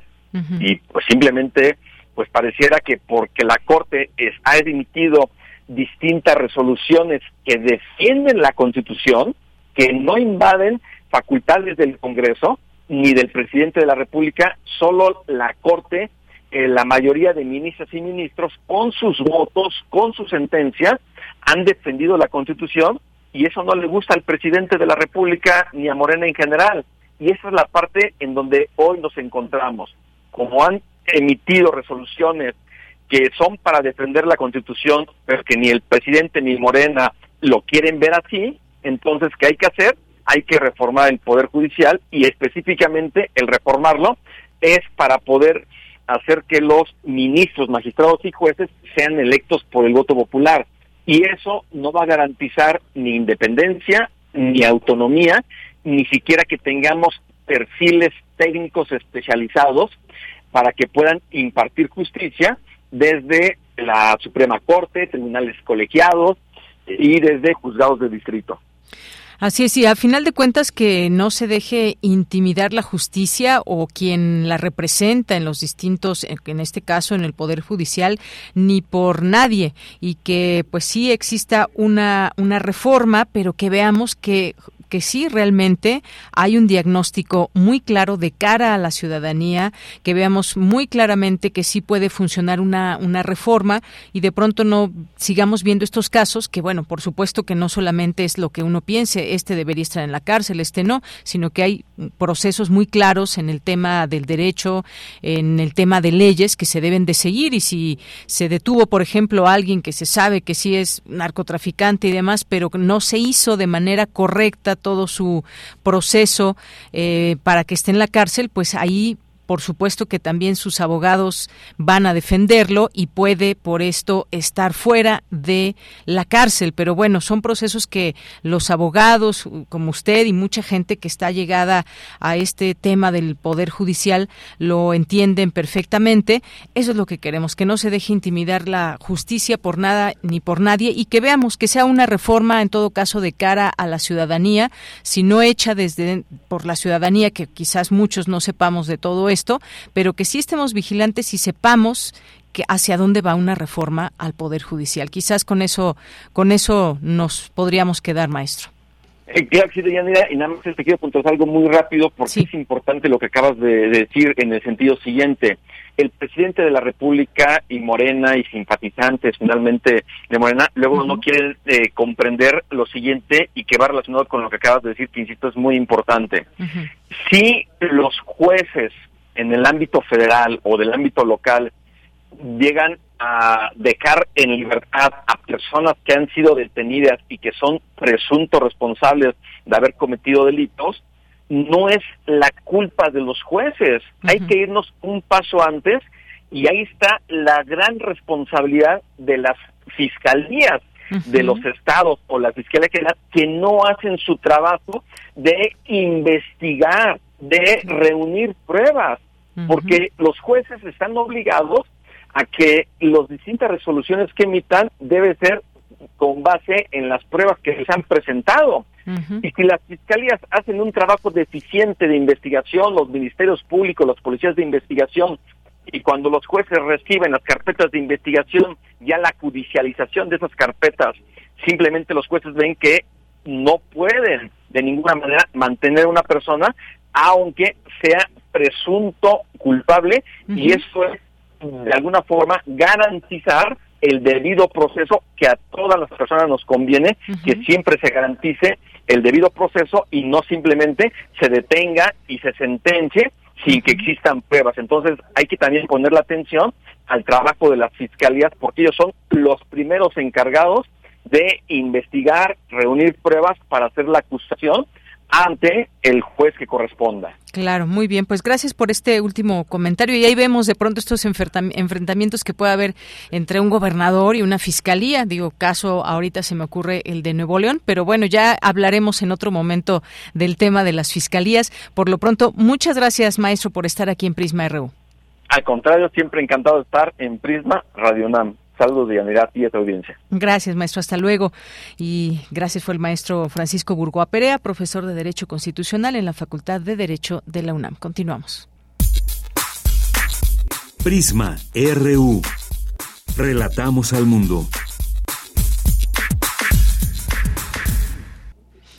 Y pues simplemente, pues pareciera que porque la Corte es, ha emitido distintas resoluciones que defienden la Constitución, que no invaden facultades del Congreso ni del presidente de la República, solo la Corte, eh, la mayoría de ministras y ministros, con sus votos, con sus sentencias, han defendido la Constitución y eso no le gusta al presidente de la República ni a Morena en general. Y esa es la parte en donde hoy nos encontramos. Como han emitido resoluciones que son para defender la Constitución, pero que ni el presidente ni Morena lo quieren ver así, entonces, ¿qué hay que hacer? hay que reformar el Poder Judicial y específicamente el reformarlo es para poder hacer que los ministros, magistrados y jueces sean electos por el voto popular. Y eso no va a garantizar ni independencia, ni autonomía, ni siquiera que tengamos perfiles técnicos especializados para que puedan impartir justicia desde la Suprema Corte, tribunales colegiados y desde juzgados de distrito. Así es, y a final de cuentas que no se deje intimidar la justicia o quien la representa en los distintos, en este caso en el Poder Judicial, ni por nadie, y que pues sí exista una, una reforma, pero que veamos que que sí realmente hay un diagnóstico muy claro de cara a la ciudadanía, que veamos muy claramente que sí puede funcionar una, una reforma y de pronto no sigamos viendo estos casos, que bueno, por supuesto que no solamente es lo que uno piense, este debería estar en la cárcel, este no, sino que hay procesos muy claros en el tema del derecho, en el tema de leyes que se deben de seguir y si se detuvo, por ejemplo, alguien que se sabe que sí es narcotraficante y demás, pero no se hizo de manera correcta todo su proceso eh, para que esté en la cárcel, pues ahí por supuesto que también sus abogados van a defenderlo y puede por esto estar fuera de la cárcel. Pero bueno, son procesos que los abogados, como usted y mucha gente que está llegada a este tema del Poder Judicial, lo entienden perfectamente. Eso es lo que queremos, que no se deje intimidar la justicia por nada ni por nadie y que veamos que sea una reforma en todo caso de cara a la ciudadanía, si no hecha desde por la ciudadanía, que quizás muchos no sepamos de todo esto esto, pero que sí estemos vigilantes y sepamos que hacia dónde va una reforma al poder judicial. Quizás con eso con eso nos podríamos quedar, maestro. Eh, claro sí, y nada más te quiero puntuar algo muy rápido porque es importante lo que acabas de, decir en el sentido siguiente. El presidente de la República y Morena y simpatizantes finalmente de Morena luego no quieren eh, comprender lo siguiente y que va relacionado con lo que acabas de decir, que insisto es muy importante. Si los jueces en el ámbito federal o del ámbito local llegan a dejar en libertad a personas que han sido detenidas y que son presuntos responsables de haber cometido delitos, no es la culpa de los jueces. Hay que irnos un paso antes y ahí está la gran responsabilidad de las fiscalías de los estados o la fiscalía que no hacen su trabajo de investigar, de reunir pruebas porque los jueces están obligados a que las distintas resoluciones que emitan debe ser con base en las pruebas que les han presentado. Y si las fiscalías hacen un trabajo deficiente de investigación, los ministerios públicos, las policías de investigación, y cuando los jueces reciben las carpetas de investigación, ya la judicialización de esas carpetas, simplemente los jueces ven que no pueden de ninguna manera mantener una persona, aunque sea presunto culpable y eso es de alguna forma garantizar el debido proceso que a todas las personas nos conviene que siempre se garantice el debido proceso y no simplemente se detenga y se sentencie sin que existan pruebas. Entonces hay que también poner la atención al trabajo de las fiscalías porque ellos son los primeros encargados de investigar, reunir pruebas para hacer la acusación ante el juez que corresponda. Claro, muy bien. Pues gracias por este último comentario. Y ahí vemos de pronto estos enfrentamientos que puede haber entre un gobernador y una fiscalía. Digo, caso ahorita se me ocurre el de Nuevo León, pero bueno, ya hablaremos en otro momento del tema de las fiscalías. Por lo pronto, muchas gracias, maestro, por estar aquí en Prisma RU. Al contrario, siempre encantado de estar en Prisma Radio NAM. Saludos de Yanira y a tu audiencia. Gracias, maestro. Hasta luego. Y gracias fue el maestro Francisco Burgoa Perea, profesor de Derecho Constitucional en la Facultad de Derecho de la UNAM. Continuamos. Prisma RU. Relatamos al mundo.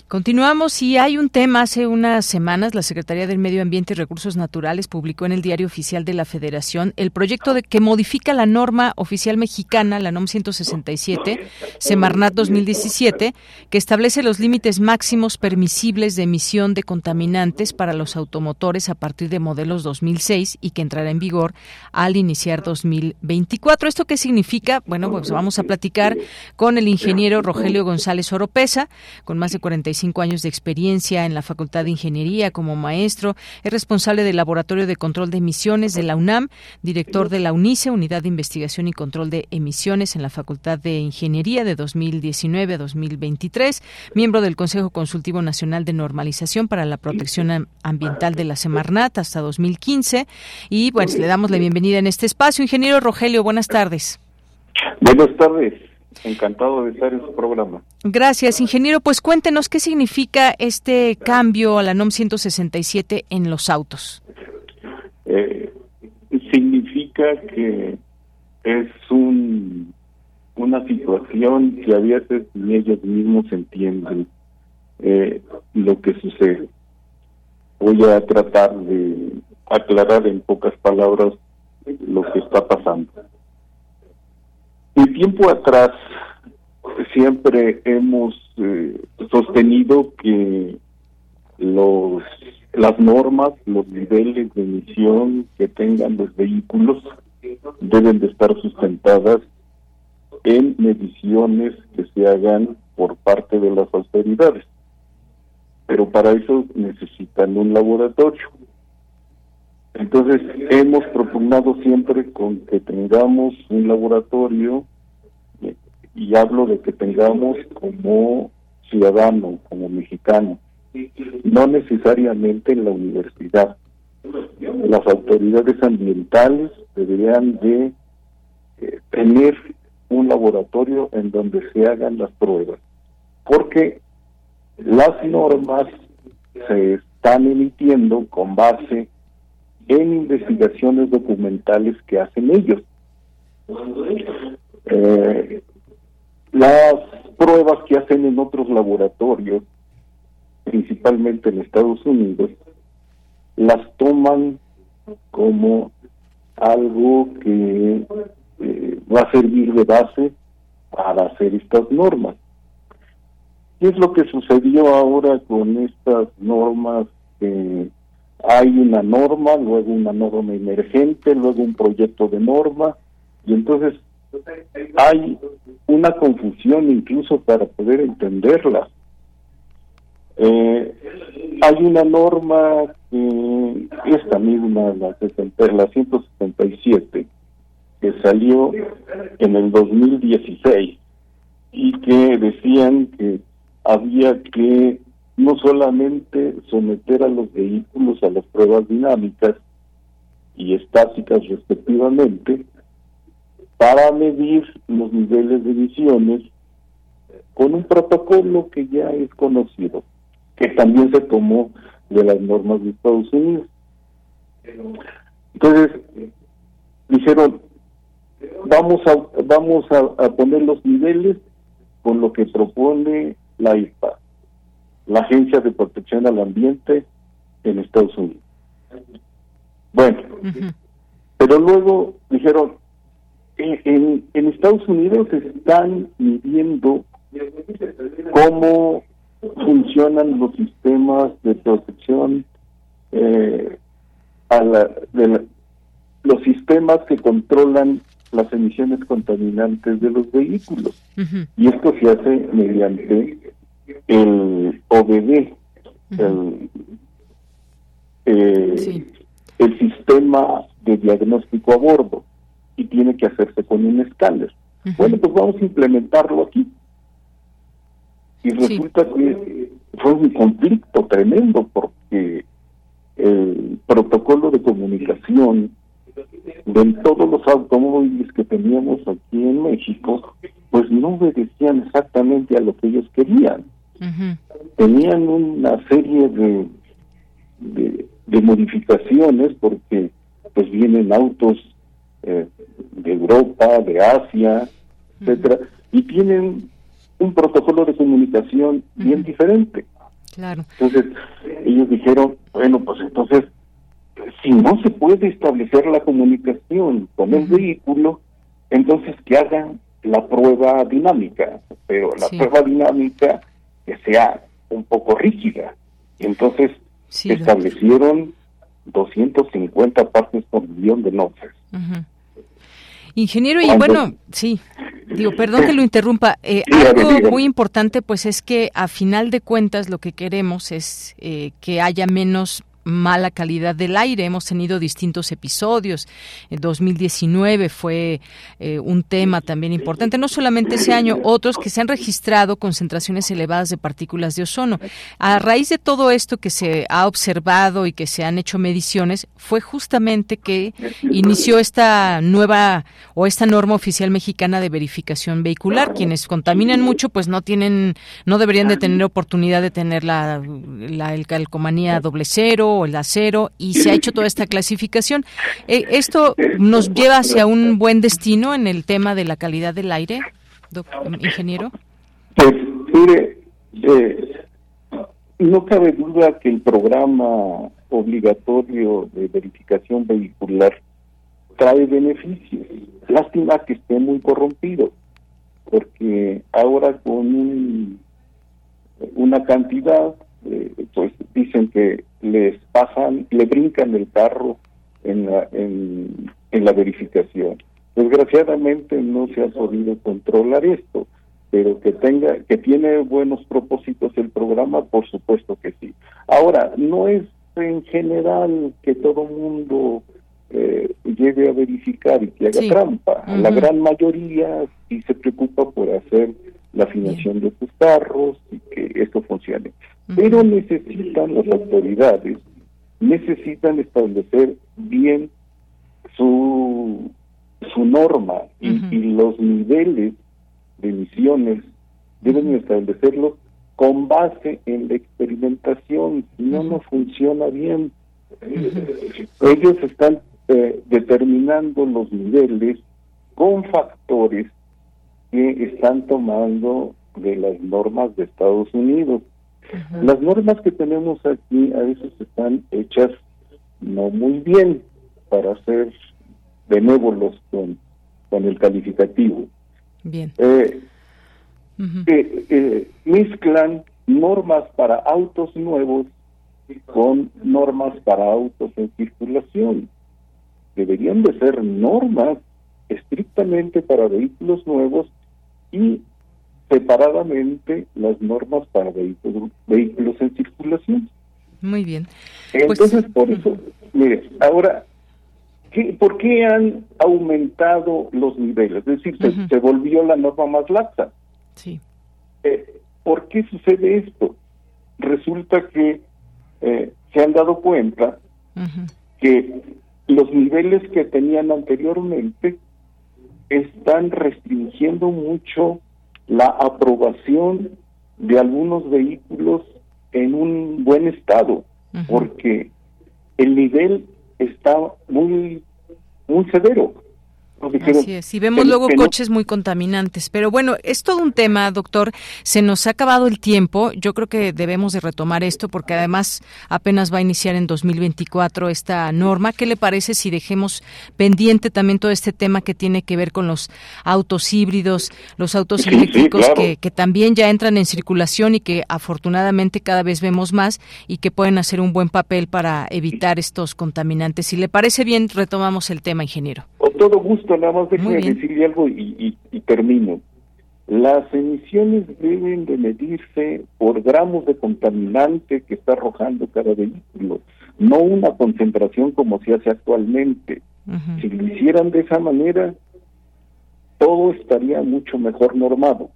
Continuamos y hay un tema. Hace unas semanas la Secretaría del Medio Ambiente y Recursos Naturales publicó en el Diario Oficial de la Federación el proyecto de que modifica la norma oficial mexicana, la NOM 167, Semarnat 2017, que establece los límites máximos permisibles de emisión de contaminantes para los automotores a partir de modelos 2006 y que entrará en vigor al iniciar 2024. ¿Esto qué significa? Bueno, pues vamos a platicar con el ingeniero Rogelio González Oropesa, con más de 45 35 años de experiencia en la Facultad de Ingeniería como maestro. Es responsable del Laboratorio de Control de Emisiones de la UNAM, director de la UNICE, Unidad de Investigación y Control de Emisiones en la Facultad de Ingeniería de 2019 a 2023, miembro del Consejo Consultivo Nacional de Normalización para la Protección Ambiental de la Semarnat hasta 2015. Y pues le damos la bienvenida en este espacio. Ingeniero Rogelio, buenas tardes. Buenas tardes. Encantado de estar en su programa. Gracias, ingeniero. Pues cuéntenos qué significa este cambio a la NOM 167 en los autos. Eh, significa que es un una situación que a veces ni ellos mismos entienden eh, lo que sucede. Voy a tratar de aclarar en pocas palabras lo que está pasando. El tiempo atrás siempre hemos eh, sostenido que los las normas, los niveles de emisión que tengan los vehículos deben de estar sustentadas en mediciones que se hagan por parte de las autoridades. Pero para eso necesitan un laboratorio. Entonces, hemos propugnado siempre con que tengamos un laboratorio, y hablo de que tengamos como ciudadano, como mexicano, no necesariamente en la universidad. Las autoridades ambientales deberían de eh, tener un laboratorio en donde se hagan las pruebas, porque las normas se están emitiendo con base en investigaciones documentales que hacen ellos. Eh, las pruebas que hacen en otros laboratorios principalmente en Estados Unidos, las toman como algo que eh, va a servir de base para hacer estas normas. ¿Qué es lo que sucedió ahora con estas normas? Hay una norma, luego una norma emergente, luego un proyecto de norma, y entonces hay una confusión incluso para poder entenderla. Eh, hay una norma, que esta misma, la, la 177, que salió en el 2016 y que decían que había que no solamente someter a los vehículos a las pruebas dinámicas y estáticas respectivamente, para medir los niveles de emisiones con un protocolo que ya es conocido que también se tomó de las normas de Estados Unidos. Entonces, dijeron, vamos a vamos a, poner los niveles con lo que propone la IPA, la Agencia de Protección al Ambiente en Estados Unidos. Bueno, pero luego dijeron, en, en Estados Unidos están midiendo cómo funcionan los sistemas de protección eh, a la, de los sistemas que controlan las emisiones contaminantes de los vehículos. Y esto se hace mediante el OBD el, eh, el sistema de diagnóstico a bordo y tiene que hacerse con un escáner. Bueno pues vamos a implementarlo aquí. Y resulta que fue un conflicto tremendo porque el protocolo de comunicación de todos los automóviles que teníamos aquí en México, pues no obedecían exactamente a lo que ellos querían. Tenían una serie de, de, modificaciones porque pues vienen autos eh, de Europa, de Asia, etcétera, y tienen un protocolo de comunicación bien diferente. Claro. Entonces, ellos dijeron, bueno, pues entonces, si no se puede establecer la comunicación con el vehículo, entonces que hagan la prueba dinámica, pero la prueba dinámica que sea un poco rígida. Y entonces establecieron 250 partes por millón de noches. Ingeniero, y bueno, sí. Digo, perdón que lo interrumpa. Eh, algo muy importante, pues, es que a final de cuentas lo que queremos es eh, que haya menos mala calidad del aire. Hemos tenido distintos episodios. En 2019 fue eh, un tema también importante, no solamente ese año, otros que se han registrado concentraciones elevadas de partículas de ozono. A raíz de todo esto que se ha observado y que se han hecho mediciones, fue justamente que inició esta nueva o esta norma oficial mexicana de verificación vehicular. Quienes contaminan mucho, pues no tienen, no deberían de tener oportunidad de tener la, la calcomanía doble cero el acero y se ha hecho toda esta clasificación. Eh, ¿Esto nos lleva hacia un buen destino en el tema de la calidad del aire, ingeniero? Pues mire, eh, no cabe duda que el programa obligatorio de verificación vehicular trae beneficios. Lástima que esté muy corrompido, porque ahora con una cantidad eh, pues dicen que les pasan, le brincan el carro en la, en, la verificación. Desgraciadamente no se ha podido controlar esto, pero que tenga, que tiene buenos propósitos el programa, por supuesto que sí. Ahora, no es en general que todo mundo eh, llegue a verificar y que haga trampa. La gran mayoría sí se preocupa por hacer la afinación de sus carros y que esto funcione. Pero necesitan las autoridades, necesitan establecer bien su, su norma y, los niveles de emisiones deben establecerlos con base en la experimentación, no, no funciona bien. Ellos están eh, determinando los niveles con factores que están tomando de las normas de Estados Unidos. Las normas que tenemos aquí a veces están hechas no muy bien para ser benévolos con, con el calificativo. Bien. Eh, eh, eh, mezclan normas para autos nuevos con normas para autos en circulación. Deberían de ser normas estrictamente para vehículos nuevos y separadamente las normas para vehículos, vehículos en circulación. Muy bien. Pues, Entonces, por eso, mire, ahora, ¿qué, ¿por qué han aumentado los niveles? Es decir, se, volvió la norma más laxa. Sí. Eh, ¿Por qué sucede esto? Resulta que eh, se han dado cuenta que los niveles que tenían anteriormente están restringiendo mucho la aprobación de algunos vehículos en un buen estado, porque el nivel está muy muy severo. Así es, y vemos luego coches muy contaminantes. Pero bueno, es todo un tema, doctor. Se nos ha acabado el tiempo. Yo creo que debemos de retomar esto porque además apenas va a iniciar en 2024 esta norma. ¿Qué le parece si dejemos pendiente también todo este tema que tiene que ver con los autos híbridos, los autos eléctricos que, que también ya entran en circulación y que afortunadamente cada vez vemos más y que pueden hacer un buen papel para evitar estos contaminantes? Si le parece bien, retomamos el tema, ingeniero. Con todo gusto nada más déjeme decirle algo y, termino. Las emisiones deben de medirse por gramos de contaminante que está arrojando cada vehículo, no una concentración como se hace actualmente. Si lo hicieran de esa manera, todo estaría mucho mejor normado.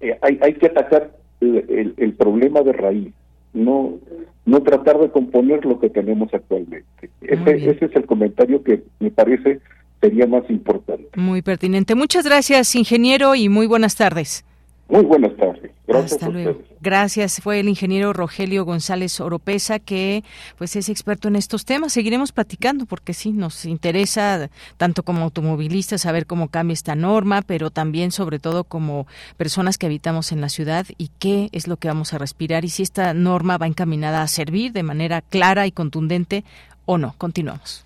Eh, hay, hay que atacar el, problema de raíz, no no tratar de componer lo que tenemos actualmente. Ese, ese es el comentario que me parece sería más importante. Muy pertinente. Muchas gracias, ingeniero, y muy buenas tardes. Muy buenas tardes. Gracias Hasta luego. Gracias. Fue el ingeniero Rogelio González Oropesa, que pues es experto en estos temas. Seguiremos platicando porque sí, nos interesa tanto como automovilistas saber cómo cambia esta norma, pero también sobre todo como personas que habitamos en la ciudad y qué es lo que vamos a respirar y si esta norma va encaminada a servir de manera clara y contundente o no. Continuamos.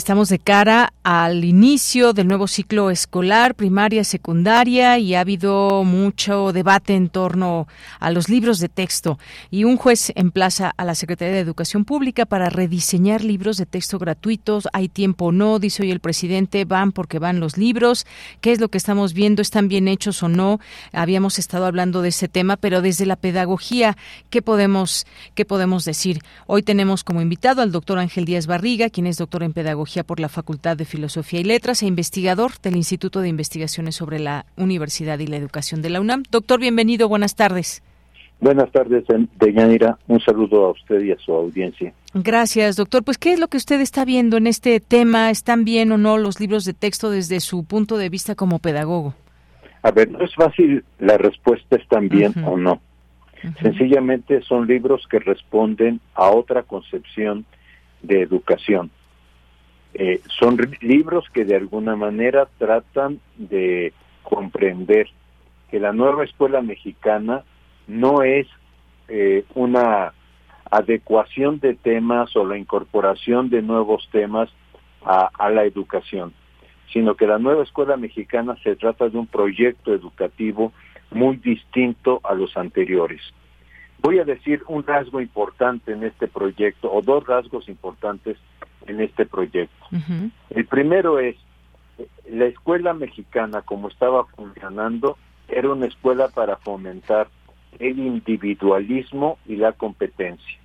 Estamos de cara al inicio del nuevo ciclo escolar, primaria, secundaria, y ha habido mucho debate en torno a los libros de texto. Y un juez emplaza a la Secretaría de Educación Pública para rediseñar libros de texto gratuitos. Hay tiempo o no, dice hoy el presidente, van porque van los libros. ¿Qué es lo que estamos viendo? ¿Están bien hechos o no? Habíamos estado hablando de ese tema, pero desde la pedagogía, ¿qué podemos, qué podemos decir? Hoy tenemos como invitado al doctor Ángel Díaz Barriga, quien es doctor en pedagogía por la Facultad de Filosofía y Letras e investigador del Instituto de Investigaciones sobre la Universidad y la Educación de la UNAM. Doctor, bienvenido, buenas tardes. Buenas tardes, Deyanira. Un saludo a usted y a su audiencia. Gracias, doctor. Pues, ¿qué es lo que usted está viendo en este tema? ¿Están bien o no los libros de texto desde su punto de vista como pedagogo? A ver, no es fácil la respuesta están bien o no. Sencillamente son libros que responden a otra concepción de educación. Eh, son libros que de alguna manera tratan de comprender que la nueva escuela mexicana no es eh, una adecuación de temas o la incorporación de nuevos temas a, a, la educación, sino que la nueva escuela mexicana se trata de un proyecto educativo muy distinto a los anteriores. Voy a decir un rasgo importante en este proyecto, o dos rasgos importantes en este proyecto. El primero es, la escuela mexicana como estaba funcionando era una escuela para fomentar el individualismo y la competencia,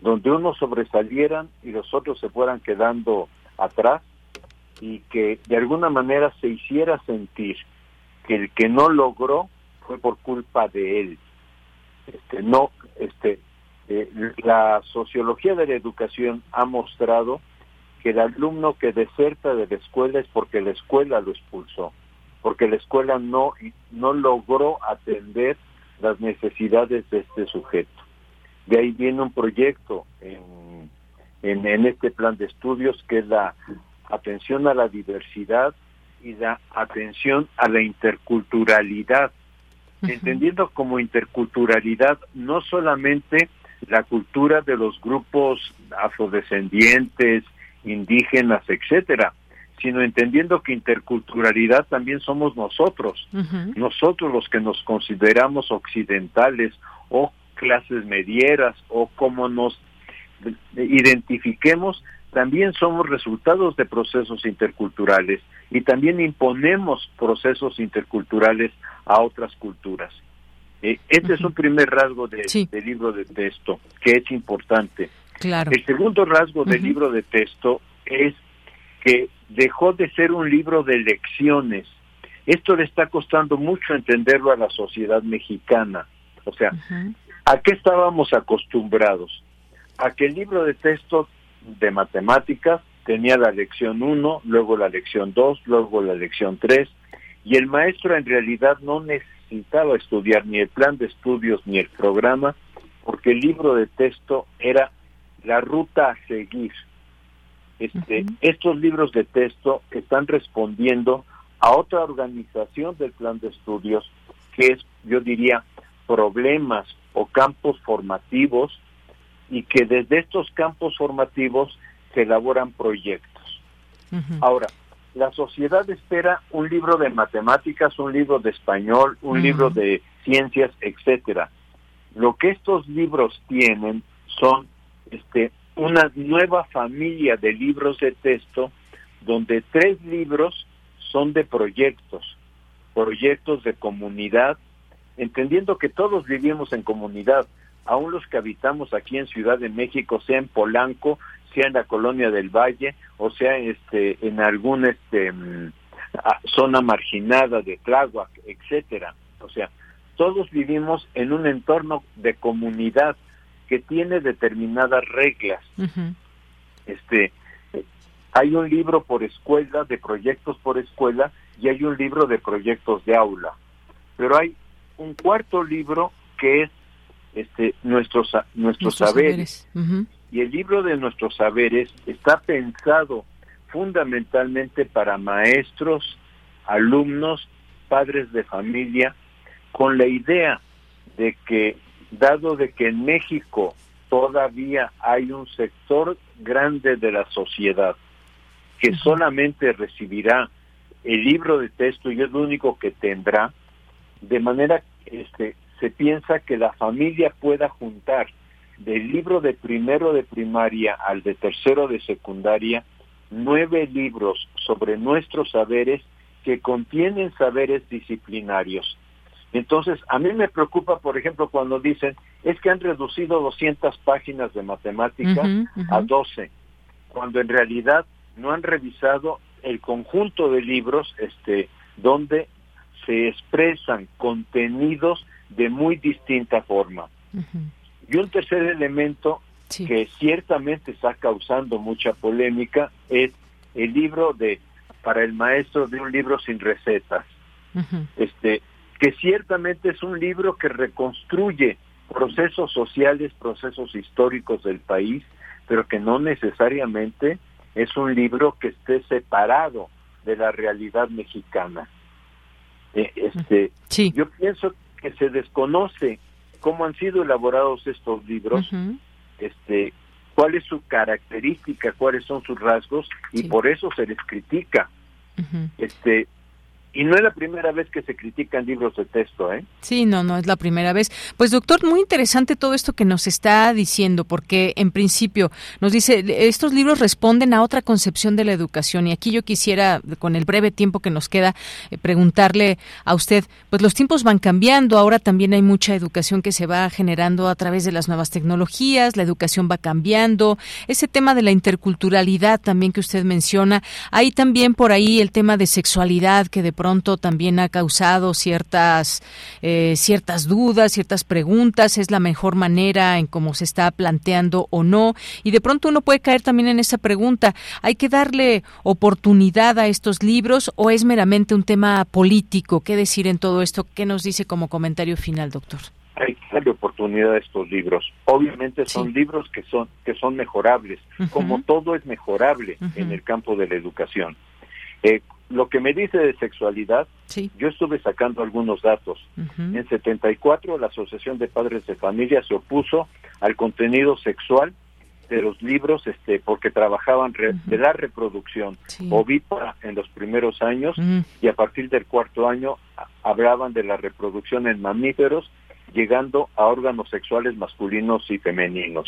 donde unos sobresalieran y los otros se fueran quedando atrás y que de alguna manera se hiciera sentir que el que no logró fue por culpa de él. Este, no, este, eh, la sociología de la educación ha mostrado que el alumno que deserta de la escuela es porque la escuela lo expulsó, porque la escuela no, no logró atender las necesidades de este sujeto. De ahí viene un proyecto en, en, este plan de estudios que es la atención a la diversidad y la atención a la interculturalidad, entendiendo como interculturalidad no solamente la cultura de los grupos afrodescendientes, indígenas, etcétera, sino entendiendo que interculturalidad también somos nosotros, nosotros los que nos consideramos occidentales o clases medieras o como nos identifiquemos, también somos resultados de procesos interculturales y también imponemos procesos interculturales a otras culturas. Eh, este es un primer rasgo de, del libro de texto que es importante. Claro. El segundo rasgo del libro de texto es que dejó de ser un libro de lecciones. Esto le está costando mucho entenderlo a la sociedad mexicana. O sea, ¿a qué estábamos acostumbrados? A que el libro de texto de matemáticas tenía la lección 1, luego la lección 2, luego la lección 3, y el maestro en realidad no necesitaba estudiar ni el plan de estudios ni el programa, porque el libro de texto era la ruta a seguir. Este, Estos libros de texto están respondiendo a otra organización del plan de estudios, que es, yo diría, problemas o campos formativos, y que desde estos campos formativos se elaboran proyectos. Ahora, la sociedad espera un libro de matemáticas, un libro de español, un libro de ciencias, etcétera. Lo que estos libros tienen son este, una nueva familia de libros de texto donde tres libros son de proyectos, proyectos de comunidad, entendiendo que todos vivimos en comunidad, aún los que habitamos aquí en Ciudad de México, sea en Polanco, sea en la colonia del Valle, o sea este, en alguna este, mm, zona marginada de Tláhuac, etcétera. O sea, todos vivimos en un entorno de comunidad que tiene determinadas reglas. Este hay un libro por escuela, de proyectos por escuela, y hay un libro de proyectos de aula. Pero hay un cuarto libro que es este nuestros nuestros, saberes. Y el libro de nuestros saberes está pensado fundamentalmente para maestros, alumnos, padres de familia, con la idea de que dado de que en México todavía hay un sector grande de la sociedad que solamente recibirá el libro de texto y es lo único que tendrá, de manera este se piensa que la familia pueda juntar del libro de primero de primaria al de tercero de secundaria nueve libros sobre nuestros saberes que contienen saberes disciplinarios. Entonces, a mí me preocupa, por ejemplo, cuando dicen, es que han reducido 200 páginas de matemáticas a 12, cuando en realidad no han revisado el conjunto de libros este, donde se expresan contenidos de muy distinta forma. Y un tercer elemento que ciertamente está causando mucha polémica es el libro de para el maestro de un libro sin recetas. Este que ciertamente es un libro que reconstruye procesos sociales, procesos históricos del país, pero que no necesariamente es un libro que esté separado de la realidad mexicana. Eh, este, Yo pienso que se desconoce cómo han sido elaborados estos libros, este, cuál es su característica, cuáles son sus rasgos, y por eso se les critica. Este, y no es la primera vez que se critican libros de texto, ¿eh? Sí, no, no es la primera vez. Pues doctor, muy interesante todo esto que nos está diciendo, porque en principio nos dice, estos libros responden a otra concepción de la educación. Y aquí yo quisiera, con el breve tiempo que nos queda, eh, preguntarle a usted, pues los tiempos van cambiando, ahora también hay mucha educación que se va generando a través de las nuevas tecnologías, la educación va cambiando, ese tema de la interculturalidad también que usted menciona, hay también por ahí el tema de sexualidad que de pronto también ha causado ciertas, eh, ciertas dudas, ciertas preguntas, es la mejor manera en cómo se está planteando o no. Y de pronto uno puede caer también en esa pregunta, ¿hay que darle oportunidad a estos libros o es meramente un tema político? ¿Qué decir en todo esto? ¿Qué nos dice como comentario final, doctor? hay que darle oportunidad a estos libros. Obviamente son libros que son que son mejorables, como todo es mejorable en el campo de la educación. Eh, lo que me dice de sexualidad, yo estuve sacando algunos datos. En 74 la Asociación de Padres de Familia se opuso al contenido sexual de los libros este porque trabajaban de la reproducción ovípara en los primeros años y a partir del cuarto año hablaban de la reproducción en mamíferos llegando a órganos sexuales masculinos y femeninos.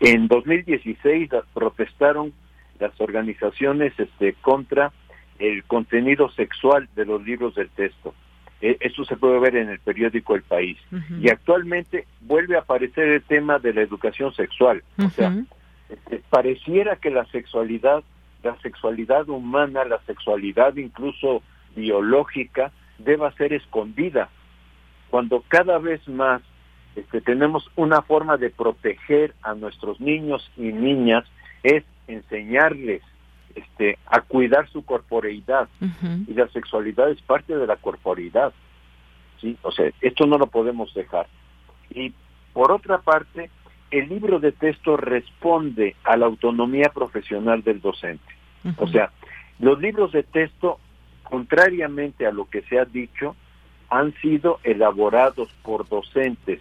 En 2016 protestaron las organizaciones este contra el contenido sexual de los libros del texto. E, eso se puede ver en el periódico El País. Y actualmente vuelve a aparecer el tema de la educación sexual. O sea, este, pareciera que la sexualidad, la sexualidad humana, la sexualidad incluso biológica, deba ser escondida. Cuando cada vez más este, tenemos una forma de proteger a nuestros niños y niñas es enseñarles este, a cuidar su corporeidad. Y la sexualidad es parte de la corporeidad. ¿sí? O sea, esto no lo podemos dejar. Y por otra parte, el libro de texto responde a la autonomía profesional del docente. O sea, los libros de texto, contrariamente a lo que se ha dicho, han sido elaborados por docentes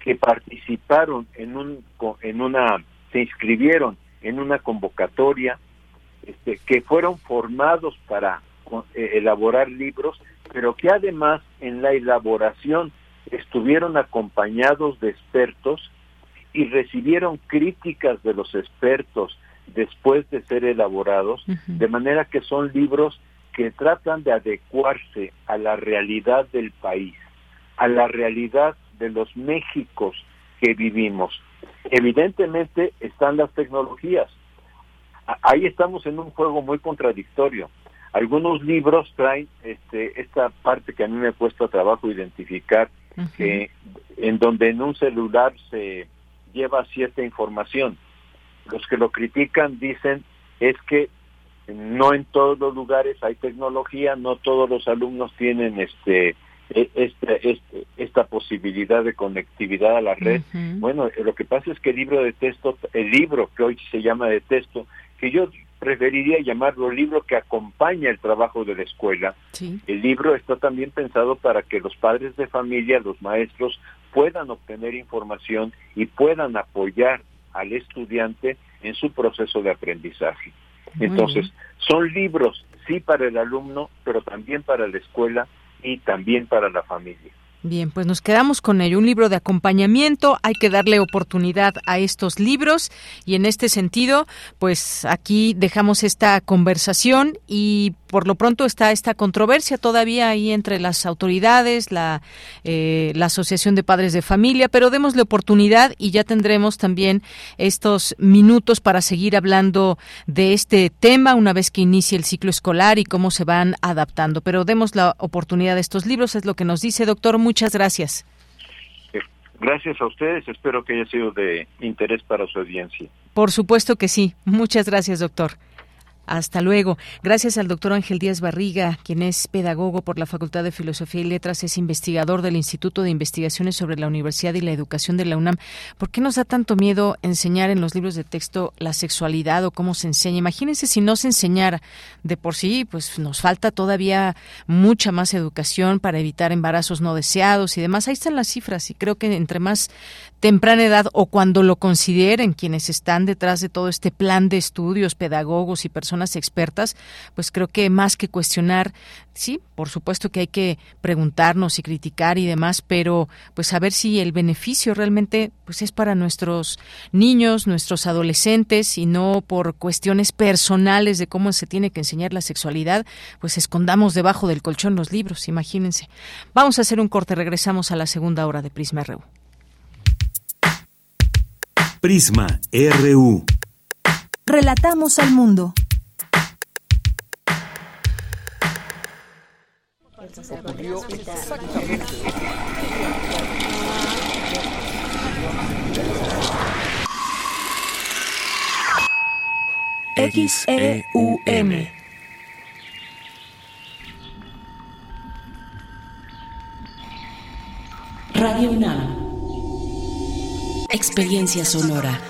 que participaron en un en una se inscribieron en una convocatoria este, que fueron formados para eh, elaborar libros, pero que además en la elaboración estuvieron acompañados de expertos y recibieron críticas de los expertos después de ser elaborados, de manera que son libros que tratan de adecuarse a la realidad del país, a la realidad de los Méxicos que vivimos. Evidentemente están las tecnologías, ahí estamos en un juego muy contradictorio. Algunos libros traen este, esta parte que a mí me ha puesto a trabajo identificar, que en donde en un celular se lleva cierta información. Los que lo critican dicen es que no en todos los lugares hay tecnología, no todos los alumnos tienen este este, este, esta posibilidad de conectividad a la red. Bueno, lo que pasa es que el libro de texto, el libro que hoy se llama de texto, que yo preferiría llamarlo libro que acompaña el trabajo de la escuela. El libro está también pensado para que los padres de familia, los maestros, puedan obtener información y puedan apoyar al estudiante en su proceso de aprendizaje. Entonces, son libros, sí para el alumno, pero también para la escuela y también para la familia. Bien, pues nos quedamos con ello. Un libro de acompañamiento, hay que darle oportunidad a estos libros y en este sentido, pues aquí dejamos esta conversación y por lo pronto está esta controversia todavía ahí entre las autoridades, la, eh, la Asociación de Padres de Familia, pero démosle oportunidad y ya tendremos también estos minutos para seguir hablando de este tema una vez que inicie el ciclo escolar y cómo se van adaptando. Pero demos la oportunidad a estos libros, es lo que nos dice, doctor. Muchas gracias. Gracias a ustedes, espero que haya sido de interés para su audiencia. Por supuesto que sí. Muchas gracias, doctor. Hasta luego. Gracias al doctor Ángel Díaz Barriga, quien es pedagogo por la Facultad de Filosofía y Letras, es investigador del Instituto de Investigaciones sobre la Universidad y la Educación de la UNAM. ¿Por qué nos da tanto miedo enseñar en los libros de texto la sexualidad o cómo se enseña? Imagínense si no se enseñara de por sí, pues nos falta todavía mucha más educación para evitar embarazos no deseados y demás. Ahí están las cifras y creo que entre más temprana edad o cuando lo consideren quienes están detrás de todo este plan de estudios, pedagogos y personas expertas, pues creo que más que cuestionar, sí, por supuesto que hay que preguntarnos y criticar y demás, pero pues saber si el beneficio realmente pues es para nuestros niños, nuestros adolescentes y no por cuestiones personales de cómo se tiene que enseñar la sexualidad, pues escondamos debajo del colchón los libros, imagínense. Vamos a hacer un corte, regresamos a la segunda hora de Prisma RU. Prisma RU. Relatamos al mundo. XEUM. Radio UNAM. Experiencia sonora.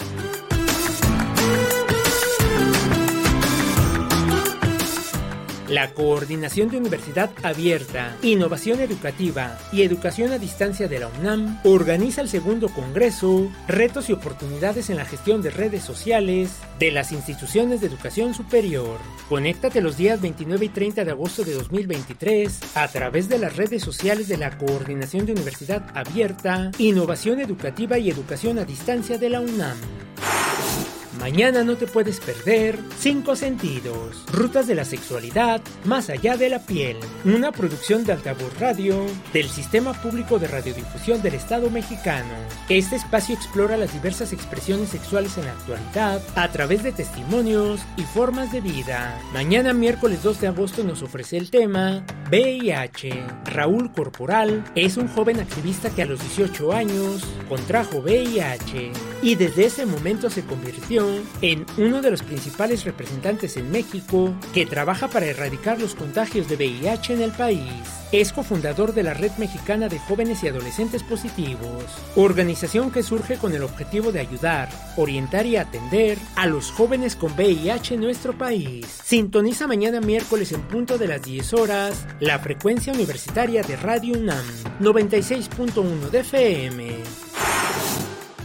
La Coordinación de Universidad Abierta, Innovación Educativa y Educación a Distancia de la UNAM organiza el segundo Congreso Retos y Oportunidades en la Gestión de Redes Sociales de las Instituciones de Educación Superior. Conéctate los días 29 y 30 de agosto de 2023 a través de las redes sociales de la Coordinación de Universidad Abierta, Innovación Educativa y Educación a Distancia de la UNAM. Mañana no te puedes perder Cinco Sentidos, Rutas de la Sexualidad más allá de la piel, una producción de Altavoz Radio del Sistema Público de Radiodifusión del Estado mexicano. Este espacio explora las diversas expresiones sexuales en la actualidad a través de testimonios y formas de vida. Mañana miércoles 2 de agosto nos ofrece el tema VIH. Raúl Corporal es un joven activista que a los 18 años contrajo VIH y desde ese momento se convirtió en uno de los principales representantes en México que trabaja para erradicar los contagios de VIH en el país. Es cofundador de la Red Mexicana de Jóvenes y Adolescentes Positivos, organización que surge con el objetivo de ayudar, orientar y atender a los jóvenes con VIH en nuestro país. Sintoniza mañana miércoles en punto de las 10 horas la frecuencia universitaria de Radio UNAM 96.1 de FM.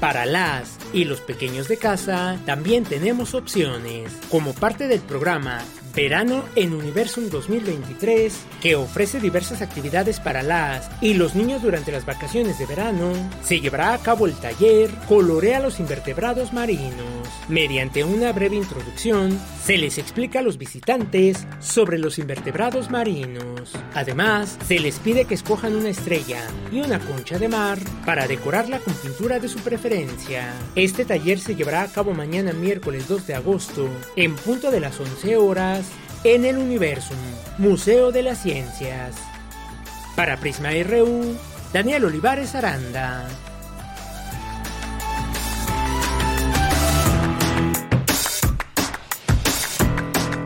Para las y los pequeños de casa también tenemos opciones. Como parte del programa Verano en Universum 2023, que ofrece diversas actividades para las y los niños durante las vacaciones de verano, se llevará a cabo el taller Colorea los invertebrados marinos. Mediante una breve introducción, se les explica a los visitantes sobre los invertebrados marinos. Además, se les pide que escojan una estrella y una concha de mar para decorarla con pintura de su preferencia. Este taller se llevará a cabo mañana miércoles 2 de agosto, en punto de las 11 horas, en el Universum, Museo de las Ciencias. Para Prisma RU, Daniel Olivares Aranda.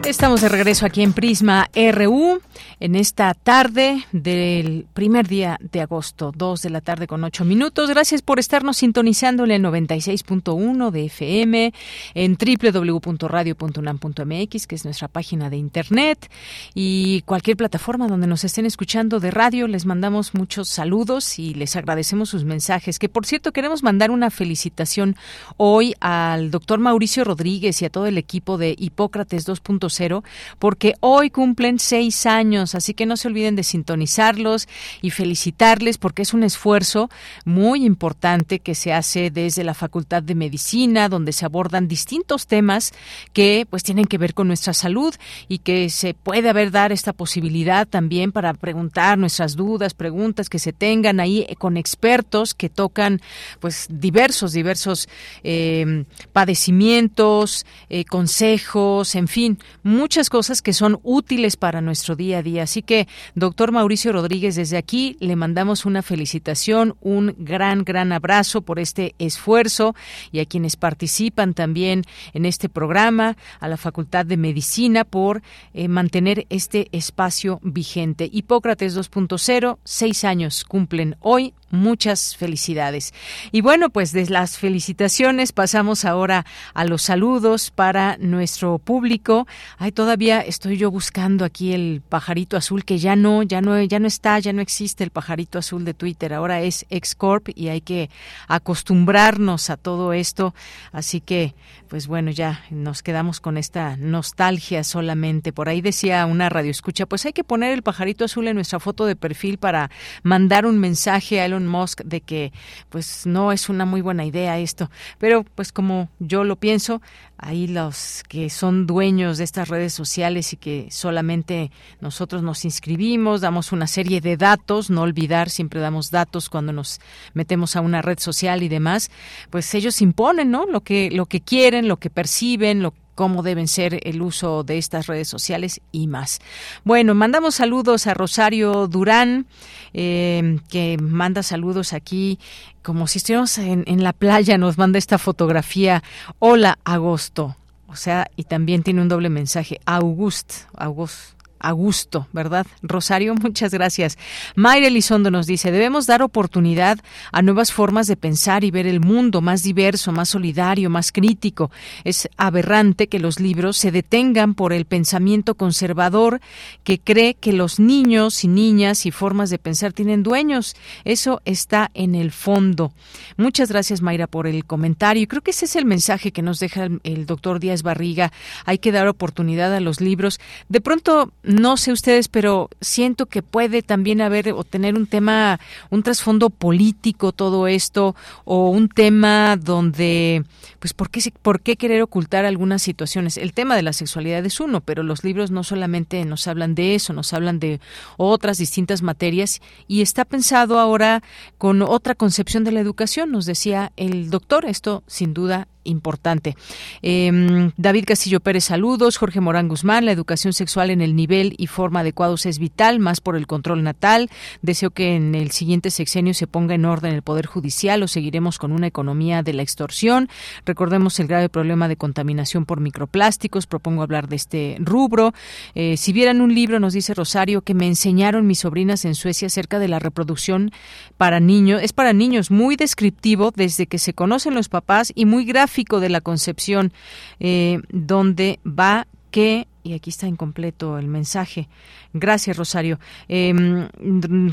Estamos de regreso aquí en Prisma RU en esta tarde del primer día de agosto, 2 de la tarde con 8 minutos. Gracias por estarnos sintonizando en el 96.1 de FM, en www.radio.unam.mx, que es nuestra página de internet, y cualquier plataforma donde nos estén escuchando de radio. Les mandamos muchos saludos y les agradecemos sus mensajes. Que por cierto, queremos mandar una felicitación hoy al doctor Mauricio Rodríguez y a todo el equipo de Hipócrates 2.0, porque hoy cumplen seis años así que no se olviden de sintonizarlos y felicitarles porque es un esfuerzo muy importante que se hace desde la Facultad de Medicina, donde se abordan distintos temas que pues tienen que ver con nuestra salud y que se puede haber dar esta posibilidad también para preguntar nuestras dudas, preguntas que se tengan ahí con expertos que tocan pues diversos, diversos eh, padecimientos, eh, consejos, en fin, muchas cosas que son útiles para nuestro día Así que, doctor Mauricio Rodríguez, desde aquí le mandamos una felicitación, un gran, gran abrazo por este esfuerzo y a quienes participan también en este programa, a la Facultad de Medicina por eh, mantener este espacio vigente. Hipócrates 2.0, seis años cumplen hoy muchas felicidades. Y bueno, pues de las felicitaciones pasamos ahora a los saludos para nuestro público. Ay, todavía estoy yo buscando aquí el pajarito azul que ya no, ya no, ya no está, ya no existe el pajarito azul de Twitter. Ahora es Excorp y hay que acostumbrarnos a todo esto. Así que, pues bueno, ya nos quedamos con esta nostalgia solamente. Por ahí decía una radio escucha, pues hay que poner el pajarito azul en nuestra foto de perfil para mandar un mensaje a Elon Musk de que pues no es una muy buena idea esto. Pero pues como yo lo pienso, ahí los que son dueños de estas redes sociales y que solamente nosotros nos inscribimos, damos una serie de datos, no olvidar, siempre damos datos cuando nos metemos a una red social y demás, pues ellos imponen, ¿no? Lo que lo que quieren, lo que perciben, lo cómo deben ser el uso de estas redes sociales y más. Bueno, mandamos saludos a Rosario Durán, eh, que manda saludos aquí como si estuviéramos en, en la playa, nos manda esta fotografía. Hola, agosto. O sea, y también tiene un doble mensaje. August, August, a gusto, ¿verdad? Rosario, muchas gracias. Mayra Elizondo nos dice, debemos dar oportunidad a nuevas formas de pensar y ver el mundo más diverso, más solidario, más crítico. Es aberrante que los libros se detengan por el pensamiento conservador que cree que los niños y niñas y formas de pensar tienen dueños. Eso está en el fondo. Muchas gracias, Mayra, por el comentario. Creo que ese es el mensaje que nos deja el, el doctor Díaz Barriga. Hay que dar oportunidad a los libros. De pronto, no sé ustedes, pero siento que puede también haber o tener un tema, un trasfondo político todo esto, o un tema donde, pues, ¿por qué, ¿por qué querer ocultar algunas situaciones? El tema de la sexualidad es uno, pero los libros no solamente nos hablan de eso, nos hablan de otras distintas materias y está pensado ahora con otra concepción de la educación, nos decía el doctor, esto sin duda importante. Em, David Castillo Pérez, saludos. Jorge Morán Guzmán, la educación sexual en el nivel y forma adecuados es vital, más por el control natal. Deseo que en el siguiente sexenio se ponga en orden el Poder Judicial o seguiremos con una economía de la extorsión. Recordemos el grave problema de contaminación por microplásticos. Propongo hablar de este rubro. Eh, si vieran un libro, nos dice Rosario, que me enseñaron mis sobrinas en Suecia acerca de la reproducción para niños. Es para niños muy descriptivo desde que se conocen los papás y muy gráfico de la concepción, eh, donde va que y aquí está incompleto el mensaje. Gracias, Rosario. Em,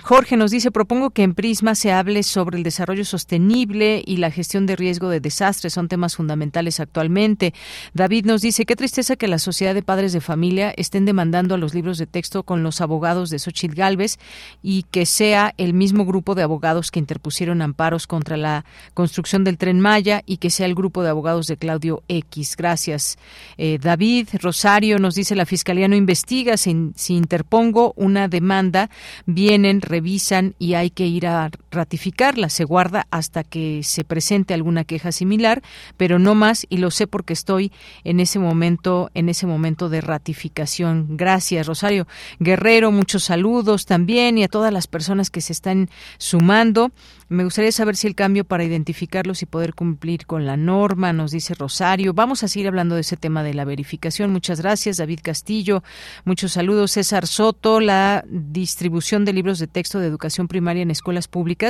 Jorge nos dice, propongo que en Prisma se hable sobre el desarrollo sostenible y la gestión de riesgo de desastres. Son temas fundamentales actualmente. David nos dice, qué tristeza que la Sociedad de Padres de Familia estén demandando a los libros de texto con los abogados de Xochitl Galvez y que sea el mismo grupo de abogados que interpusieron amparos contra la construcción del tren Maya y que sea el grupo de abogados de Claudio X. Gracias, eh, David. Rosario nos dice la Fiscalía no investiga, si, interpongo una demanda, vienen, revisan y hay que ir a ratificarla. Se guarda hasta que se presente alguna queja similar, pero no más y lo sé porque estoy en ese momento, en ese momento de ratificación. Gracias, Rosario Guerrero, muchos saludos también y a todas las personas que se están sumando. Me gustaría saber si el cambio para identificarlos y poder cumplir con la norma, nos dice Rosario. Vamos a seguir hablando de ese tema de la verificación. Muchas gracias, David Castillo. Muchos saludos, César Soto. La distribución de libros de texto de educación primaria en escuelas públicas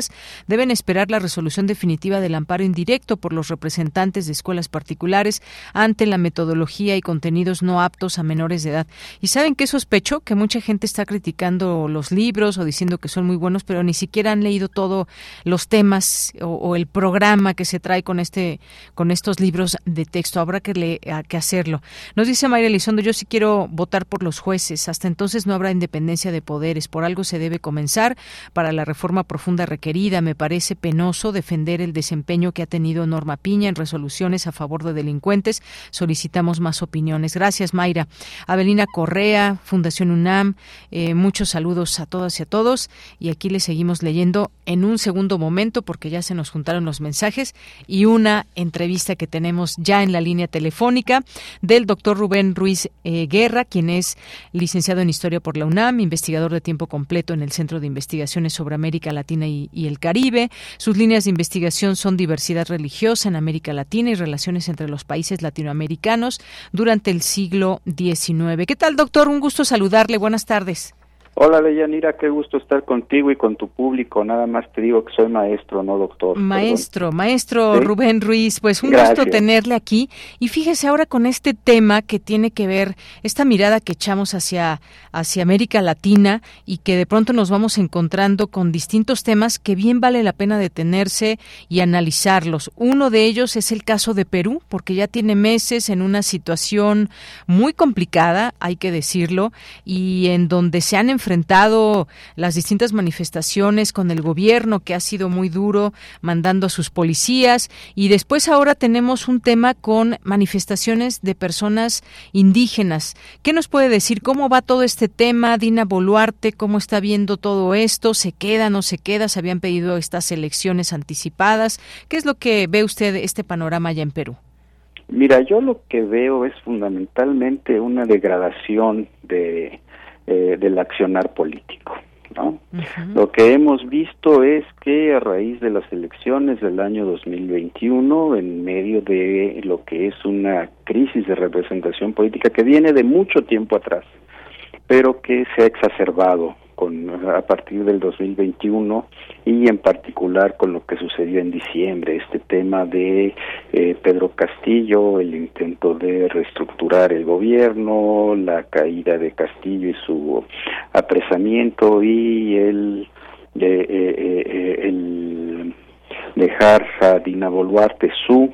deben esperar la resolución definitiva del amparo indirecto por los representantes de escuelas particulares ante la metodología y contenidos no aptos a menores de edad. ¿Y saben qué sospecho? Que mucha gente está criticando los libros o diciendo que son muy buenos, pero ni siquiera han leído todo los temas o, el programa que se trae con este con estos libros de texto. Habrá que, le, que hacerlo. Nos dice Mayra Elizondo, yo sí quiero votar por los jueces. Hasta entonces no habrá independencia de poderes. Por algo se debe comenzar para la reforma profunda requerida. Me parece penoso defender el desempeño que ha tenido Norma Piña en resoluciones a favor de delincuentes. Solicitamos más opiniones. Gracias, Mayra. Avelina Correa, Fundación UNAM, eh, muchos saludos a todas y a todos. Y aquí le seguimos leyendo en un segundo momento porque ya se nos juntaron los mensajes y una entrevista que tenemos ya en la línea telefónica del doctor Rubén Ruiz eh, Guerra, quien es licenciado en Historia por la UNAM, investigador de tiempo completo en el Centro de Investigaciones sobre América Latina y, y el Caribe. Sus líneas de investigación son diversidad religiosa en América Latina y relaciones entre los países latinoamericanos durante el siglo XIX. ¿Qué tal, doctor? Un gusto saludarle. Buenas tardes. Hola, Leyanira, qué gusto estar contigo y con tu público. Nada más te digo que soy maestro, no doctor. Maestro, maestro Rubén Ruiz, pues un gusto tenerle aquí. Y fíjese ahora con este tema que tiene que ver, esta mirada que echamos hacia, hacia América Latina y que de pronto nos vamos encontrando con distintos temas que bien vale la pena detenerse y analizarlos. Uno de ellos es el caso de Perú, porque ya tiene meses en una situación muy complicada, hay que decirlo, y en donde se han enfrentado enfrentado las distintas manifestaciones con el gobierno que ha sido muy duro mandando a sus policías y después ahora tenemos un tema con manifestaciones de personas indígenas. ¿Qué nos puede decir cómo va todo este tema? Dina Boluarte, ¿cómo está viendo todo esto? ¿Se queda, no se queda? ¿Se habían pedido estas elecciones anticipadas? ¿Qué es lo que ve usted este panorama allá en Perú? Mira, yo lo que veo es fundamentalmente una degradación de eh, del accionar político. ¿no? Lo que hemos visto es que a raíz de las elecciones del año 2021, en medio de lo que es una crisis de representación política que viene de mucho tiempo atrás, pero que se ha exacerbado con, a partir del 2021 y en particular con lo que sucedió en diciembre, este tema de eh, Pedro Castillo, el intento de reestructurar el gobierno, la caída de Castillo y su apresamiento y el, eh, eh, el dejar a Dina Boluarte su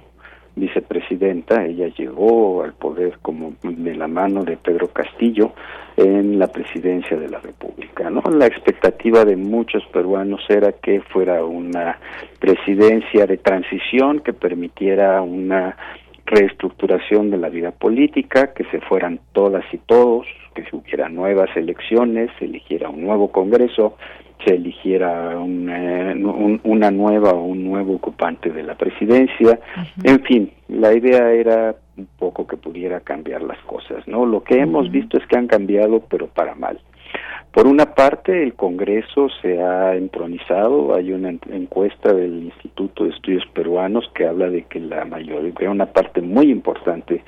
vicepresidenta, ella llegó al poder como de la mano de Pedro Castillo en la presidencia de la República. ¿no? La expectativa de muchos peruanos era que fuera una presidencia de transición que permitiera una reestructuración de la vida política, que se fueran todas y todos, que se hubiera nuevas elecciones, se eligiera un nuevo Congreso, se eligiera una, una nueva o un nuevo ocupante de la presidencia. En fin, la idea era un poco que pudiera cambiar las cosas, ¿no? Lo que hemos visto es que han cambiado, pero para mal. Por una parte, el Congreso se ha entronizado. Hay una encuesta del Instituto de Estudios Peruanos que habla de que la mayoría, una parte muy importante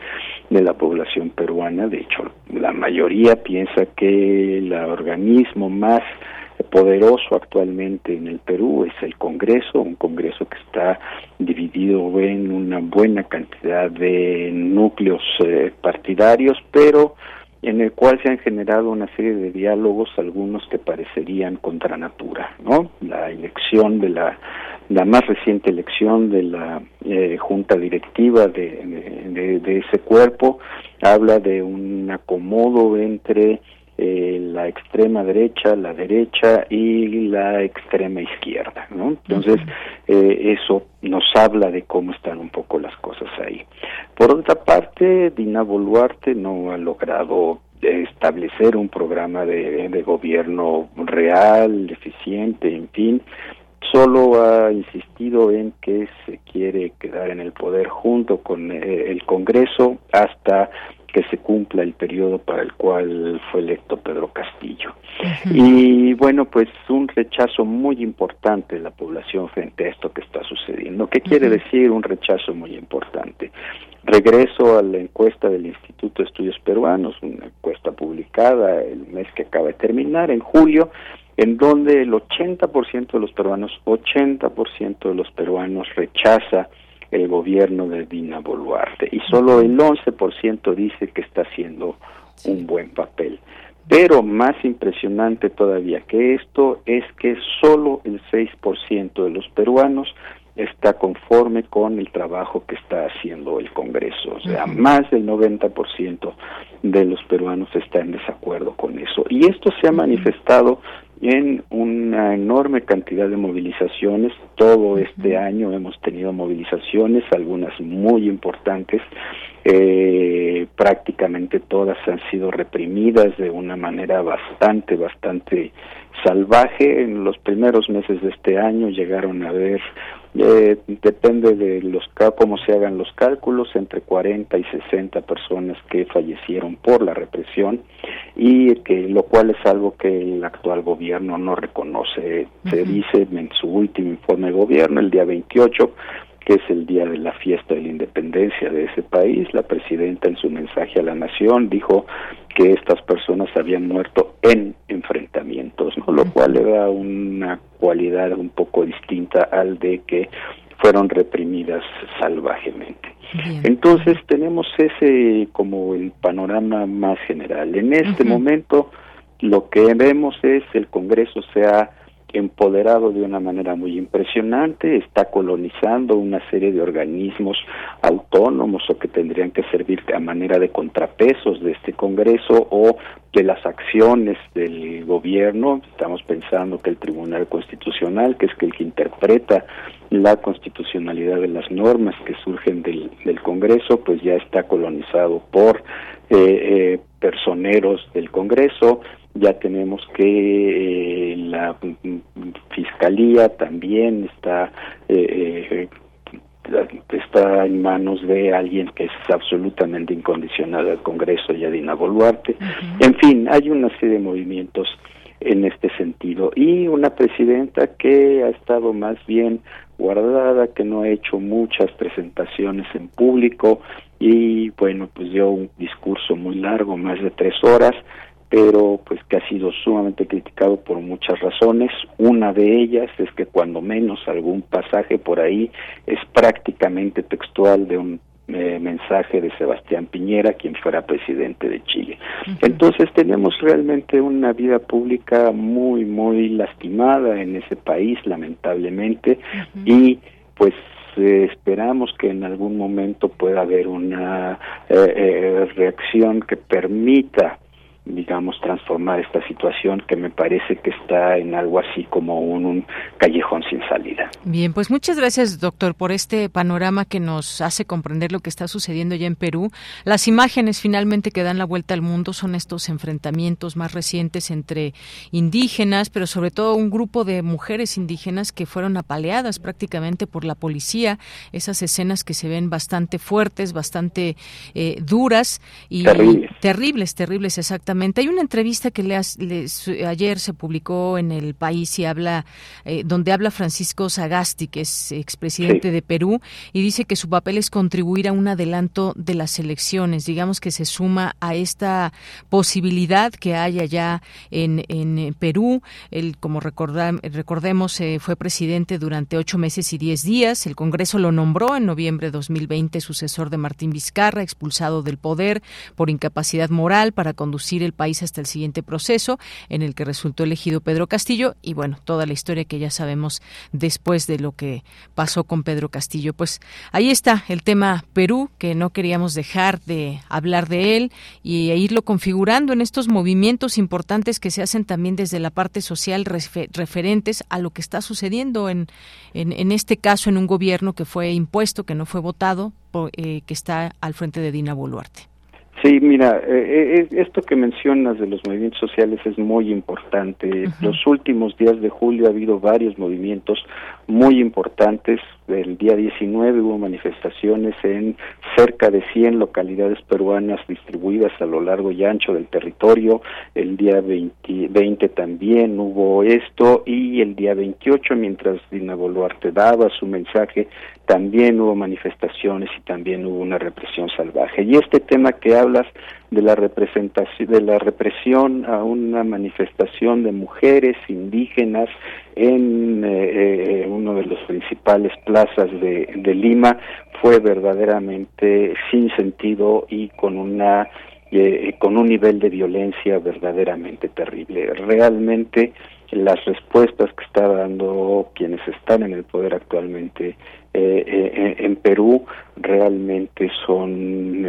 de la población peruana, de hecho, la mayoría piensa que el organismo más poderoso actualmente en el Perú es el Congreso, un Congreso que está dividido en una buena cantidad de núcleos eh, partidarios, pero en el cual se han generado una serie de diálogos, algunos que parecerían contra natura, ¿no? La elección de la, la más reciente elección de la eh, junta directiva de, de, ese cuerpo habla de un acomodo entre eh, la extrema derecha, la derecha y la extrema izquierda, ¿no? Entonces, eh, eso nos habla de cómo están un poco las cosas ahí. Por otra parte, Dina Boluarte no ha logrado establecer un programa de, de gobierno real, eficiente, en fin, solo ha insistido en que se quiere quedar en el poder junto con eh, el Congreso hasta que se cumpla el periodo para el cual fue electo Pedro Castillo. Y bueno, pues un rechazo muy importante de la población frente a esto que está sucediendo. ¿Qué quiere decir un rechazo muy importante? Regreso a la encuesta del Instituto de Estudios Peruanos, una encuesta publicada el mes que acaba de terminar, en julio, en donde el 80% de los peruanos, 80% de los peruanos rechaza el gobierno de Dina Boluarte y solo el 11% dice que está haciendo un buen papel. Pero más impresionante todavía que esto es que solo el 6% de los peruanos está conforme con el trabajo que está haciendo el Congreso. O sea, más del 90% de los peruanos está en desacuerdo con eso. Y esto se ha manifestado en una enorme cantidad de movilizaciones. Todo este año hemos tenido movilizaciones, algunas muy importantes. Eh, prácticamente todas han sido reprimidas de una manera bastante, bastante salvaje. En los primeros meses de este año llegaron a haber eh, depende de los cómo se hagan los cálculos, entre 40 y 60 personas que fallecieron por la represión y que lo cual es algo que el actual gobierno no reconoce. Se dice en su último informe de gobierno, el día 28, que es el día de la fiesta de la independencia de ese país. La presidenta en su mensaje a la nación dijo que estas personas habían muerto en enfrentamientos, ¿no? lo cual le da una cualidad un poco distinta al de que fueron reprimidas salvajemente. Entonces tenemos ese como el panorama más general. En este momento lo que vemos es el Congreso se ha empoderado de una manera muy impresionante, está colonizando una serie de organismos autónomos o que tendrían que servir a manera de contrapesos de este Congreso o de las acciones del gobierno. Estamos pensando que el Tribunal Constitucional, que es el que interpreta la constitucionalidad de las normas que surgen del, del Congreso, pues ya está colonizado por eh, eh, personeros del Congreso, ya tenemos que eh, la fiscalía también está eh, eh, está en manos de alguien que es absolutamente incondicional al Congreso y a Dina Boluarte. En fin, hay una serie de movimientos en este sentido y una presidenta que ha estado más bien guardada, que no ha hecho muchas presentaciones en público y bueno, pues dio un discurso muy largo, más de tres horas, pero pues que ha sido sumamente criticado por muchas razones. Una de ellas es que cuando menos algún pasaje por ahí es prácticamente textual de un eh, mensaje de Sebastián Piñera, quien fuera presidente de Chile. Entonces tenemos realmente una vida pública muy, muy lastimada en ese país, lamentablemente, y pues eh, esperamos que en algún momento pueda haber una eh, reacción que permita digamos, transformar esta situación que me parece que está en algo así como un, callejón sin salida. Bien, pues muchas gracias, doctor, por este panorama que nos hace comprender lo que está sucediendo ya en Perú. Las imágenes finalmente que dan la vuelta al mundo son estos enfrentamientos más recientes entre indígenas, pero sobre todo un grupo de mujeres indígenas que fueron apaleadas prácticamente por la policía. Esas escenas que se ven bastante fuertes, bastante eh, duras y terribles, terribles, terribles exactamente hay una entrevista que le, ayer se publicó en el país y habla, eh, donde habla Francisco Sagasti, que es expresidente de Perú, y dice que su papel es contribuir a un adelanto de las elecciones. Digamos que se suma a esta posibilidad que hay allá en, en Perú. Él, como recordemos, eh, fue presidente durante ocho meses y diez días. El Congreso lo nombró en noviembre de 2020 sucesor de Martín Vizcarra, expulsado del poder por incapacidad moral para conducir el país hasta el siguiente proceso en el que resultó elegido Pedro Castillo y bueno, toda la historia que ya sabemos después de lo que pasó con Pedro Castillo. Pues ahí está el tema Perú, que no queríamos dejar de hablar de él y e irlo configurando en estos movimientos importantes que se hacen también desde la parte social referentes a lo que está sucediendo en, en, este caso en un gobierno que fue impuesto, que no fue votado, eh, que está al frente de Dina Boluarte. Sí, mira, eh, eh, esto que mencionas de los movimientos sociales es muy importante. Los últimos días de julio ha habido varios movimientos muy importantes. El día 19 hubo manifestaciones en cerca de 100 localidades peruanas distribuidas a lo largo y ancho del territorio. El día 20, también hubo esto y el día 28, mientras Dina Boluarte daba su mensaje, también hubo manifestaciones y también hubo una represión salvaje. Y este tema que hablas de la representación de la represión a una manifestación de mujeres indígenas en eh, eh, uno de los principales plazas de, de Lima fue verdaderamente sin sentido y con una eh, con un nivel de violencia verdaderamente terrible. Realmente las respuestas que está dando quienes están en el poder actualmente en Perú realmente son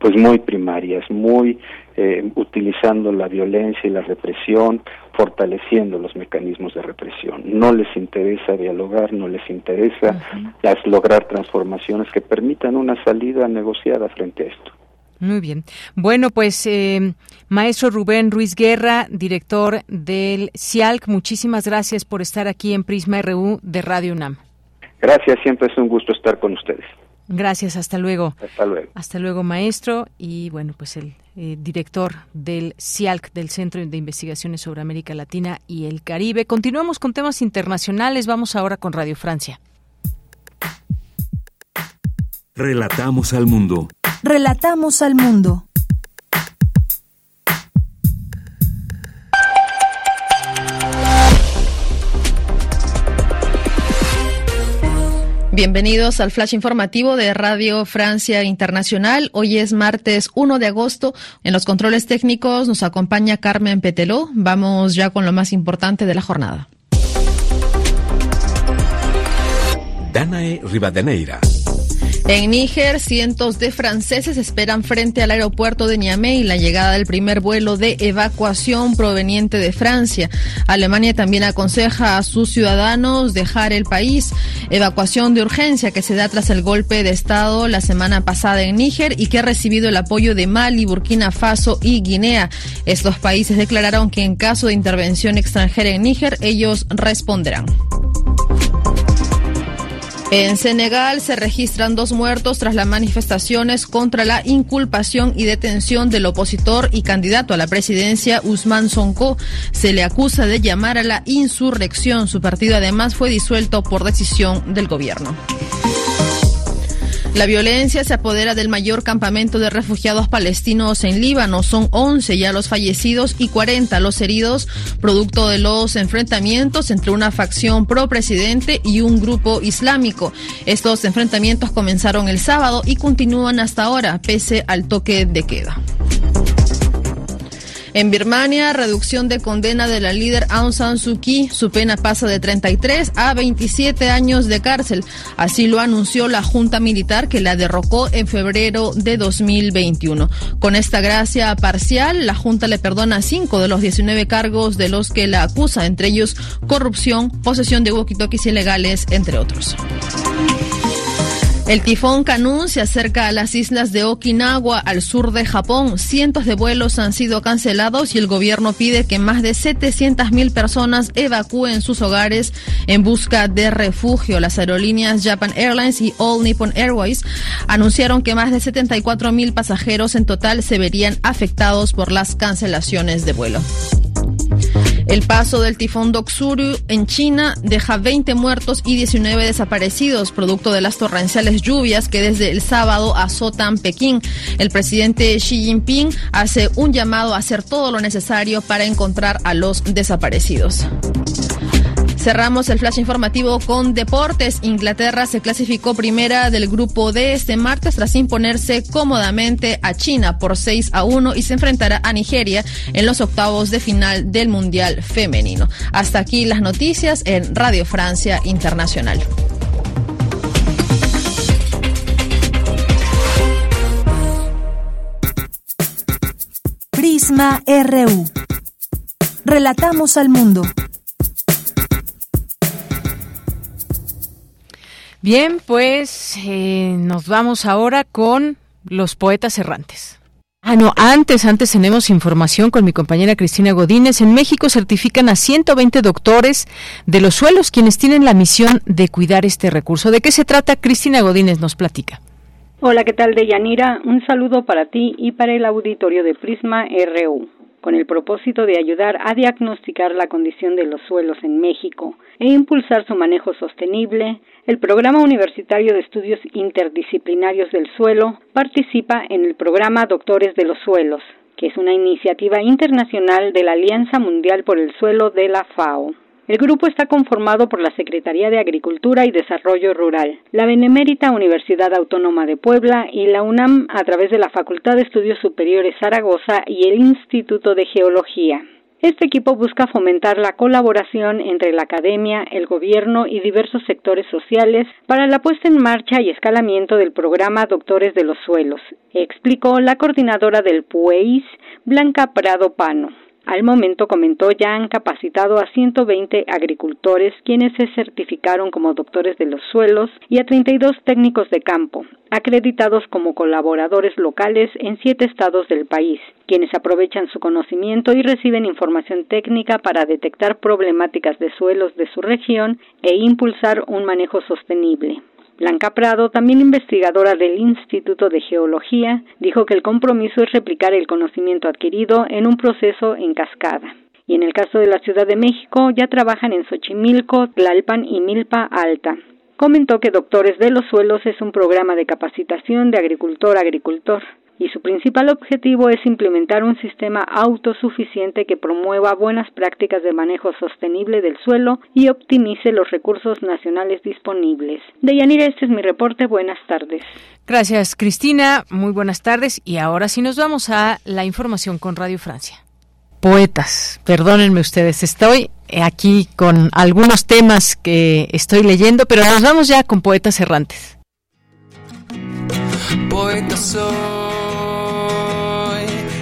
pues muy primarias, muy eh, utilizando la violencia y la represión, fortaleciendo los mecanismos de represión. No les interesa dialogar, no les interesa lograr transformaciones que permitan una salida negociada frente a esto. Muy bien. Bueno, pues eh, maestro Rubén Ruiz Guerra, director del CIALC, muchísimas gracias por estar aquí en Prisma RU de Radio UNAM. Gracias, siempre es un gusto estar con ustedes. Gracias, hasta luego. Hasta luego. Hasta luego, maestro. Y bueno, pues el eh, director del CIALC, del Centro de Investigaciones sobre América Latina y el Caribe. Continuamos con temas internacionales. Vamos ahora con Radio Francia. Relatamos al mundo. Relatamos al mundo. Bienvenidos al flash informativo de Radio Francia Internacional. Hoy es martes 1 de agosto. En los controles técnicos nos acompaña Carmen Peteló. Vamos ya con lo más importante de la jornada. Danae Rivadeneira. En Níger, cientos de franceses esperan frente al aeropuerto de Niamey la llegada del primer vuelo de evacuación proveniente de Francia. Alemania también aconseja a sus ciudadanos dejar el país. Evacuación de urgencia que se da tras el golpe de Estado la semana pasada en Níger y que ha recibido el apoyo de Mali, Burkina Faso y Guinea. Estos países declararon que en caso de intervención extranjera en Níger, ellos responderán. En Senegal se registran dos muertos tras las manifestaciones contra la inculpación y detención del opositor y candidato a la presidencia Usman Sonko. Se le acusa de llamar a la insurrección. Su partido además fue disuelto por decisión del gobierno. La violencia se apodera del mayor campamento de refugiados palestinos en Líbano. Son 11 ya los fallecidos y 40 los heridos, producto de los enfrentamientos entre una facción pro-presidente y un grupo islámico. Estos enfrentamientos comenzaron el sábado y continúan hasta ahora, pese al toque de queda. En Birmania, reducción de condena de la líder Aung San Suu Kyi. Su pena pasa de 33 a 27 años de cárcel. Así lo anunció la Junta Militar que la derrocó en febrero de 2021. Con esta gracia parcial, la Junta le perdona cinco de los 19 cargos de los que la acusa, entre ellos corrupción, posesión de walkie-talkies ilegales, entre otros. El tifón Kanun se acerca a las islas de Okinawa, al sur de Japón. Cientos de vuelos han sido cancelados y el gobierno pide que más de 700.000 personas evacúen sus hogares en busca de refugio. Las aerolíneas Japan Airlines y All Nippon Airways anunciaron que más de 74.000 pasajeros en total se verían afectados por las cancelaciones de vuelo. El paso del tifón Doksuru en China deja 20 muertos y 19 desaparecidos, producto de las torrenciales lluvias que desde el sábado azotan Pekín. El presidente Xi Jinping hace un llamado a hacer todo lo necesario para encontrar a los desaparecidos. Cerramos el flash informativo con deportes. Inglaterra se clasificó primera del grupo D este martes tras imponerse cómodamente a China por 6 a 1 y se enfrentará a Nigeria en los octavos de final del Mundial Femenino. Hasta aquí las noticias en Radio Francia Internacional. Prisma RU. Relatamos al mundo. Bien, pues eh, nos vamos ahora con los poetas errantes. Ah, no, antes, antes tenemos información con mi compañera Cristina Godínez. En México certifican a 120 doctores de los suelos quienes tienen la misión de cuidar este recurso. ¿De qué se trata? Cristina Godínez nos platica. Hola, ¿qué tal, Deyanira? Un saludo para ti y para el auditorio de Prisma RU con el propósito de ayudar a diagnosticar la condición de los suelos en México e impulsar su manejo sostenible, el Programa Universitario de Estudios Interdisciplinarios del Suelo participa en el programa Doctores de los Suelos, que es una iniciativa internacional de la Alianza Mundial por el Suelo de la FAO. El grupo está conformado por la Secretaría de Agricultura y Desarrollo Rural, la Benemérita Universidad Autónoma de Puebla y la UNAM a través de la Facultad de Estudios Superiores Zaragoza y el Instituto de Geología. Este equipo busca fomentar la colaboración entre la academia, el gobierno y diversos sectores sociales para la puesta en marcha y escalamiento del programa Doctores de los Suelos, explicó la coordinadora del PUEIS, Blanca Prado Pano. Al momento, comentó, ya han capacitado a 120 agricultores quienes se certificaron como doctores de los suelos y a 32 técnicos de campo, acreditados como colaboradores locales en siete estados del país, quienes aprovechan su conocimiento y reciben información técnica para detectar problemáticas de suelos de su región e impulsar un manejo sostenible. Blanca Prado, también investigadora del Instituto de Geología, dijo que el compromiso es replicar el conocimiento adquirido en un proceso en cascada. Y en el caso de la Ciudad de México, ya trabajan en Xochimilco, Tlalpan y Milpa Alta. Comentó que Doctores de los Suelos es un programa de capacitación de agricultor a agricultor y su principal objetivo es implementar un sistema autosuficiente que promueva buenas prácticas de manejo sostenible del suelo y optimice los recursos nacionales disponibles. Deyanira, este es mi reporte. Buenas tardes. Gracias, Cristina. Muy buenas tardes. Y ahora sí nos vamos a la información con Radio Francia. Poetas, perdónenme ustedes, estoy aquí con algunos temas que estoy leyendo, pero nos vamos ya con poetas errantes. Poetas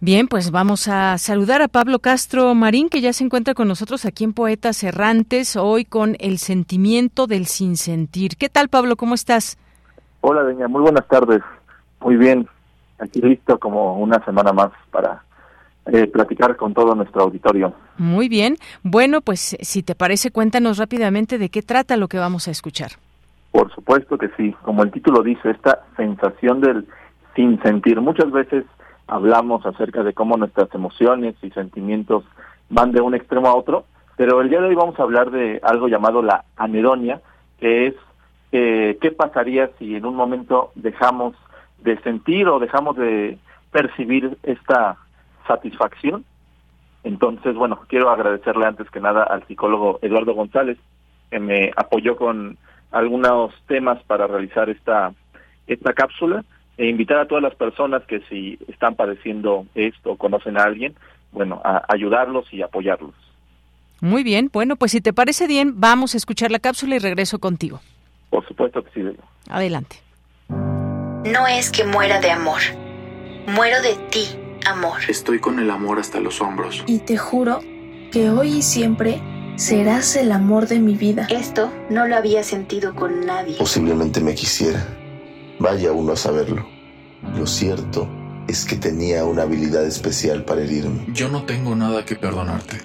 Bien, pues vamos a saludar a Pablo Castro Marín, que ya se encuentra con nosotros aquí en Poetas Errantes, hoy con el sentimiento del sinsentir. ¿Qué tal, Pablo? ¿Cómo estás? Hola, Deña, muy buenas tardes. Muy bien, aquí listo como una semana más para eh, platicar con todo nuestro auditorio. Muy bien. Bueno, pues si te parece, cuéntanos rápidamente de qué trata lo que vamos a escuchar. Por supuesto que sí. Como el título dice, esta sensación del sinsentir. Muchas veces hablamos acerca de cómo nuestras emociones y sentimientos van de un extremo a otro, Pero el día de hoy vamos a hablar de algo llamado la anedonia, que es eh, qué pasaría si en un momento dejamos de sentir o dejamos de percibir esta satisfacción. Entonces, bueno, quiero agradecerle antes que nada al psicólogo Eduardo González, que me apoyó con algunos temas para realizar esta, esta cápsula e invitar a todas las personas que si están padeciendo esto o conocen a alguien, bueno, a ayudarlos y apoyarlos. Muy bien, bueno, pues si te parece bien, vamos a escuchar la cápsula y regreso contigo. Por supuesto que sí. Adelante. No es que muera de amor, muero de ti, amor. Estoy con el amor hasta los hombros. Y te juro que hoy y siempre serás el amor de mi vida. Esto no lo había sentido con nadie. Posiblemente me quisiera. Vaya uno a saberlo. Lo cierto es que tenía una habilidad especial para herirme. Yo no tengo nada que perdonarte.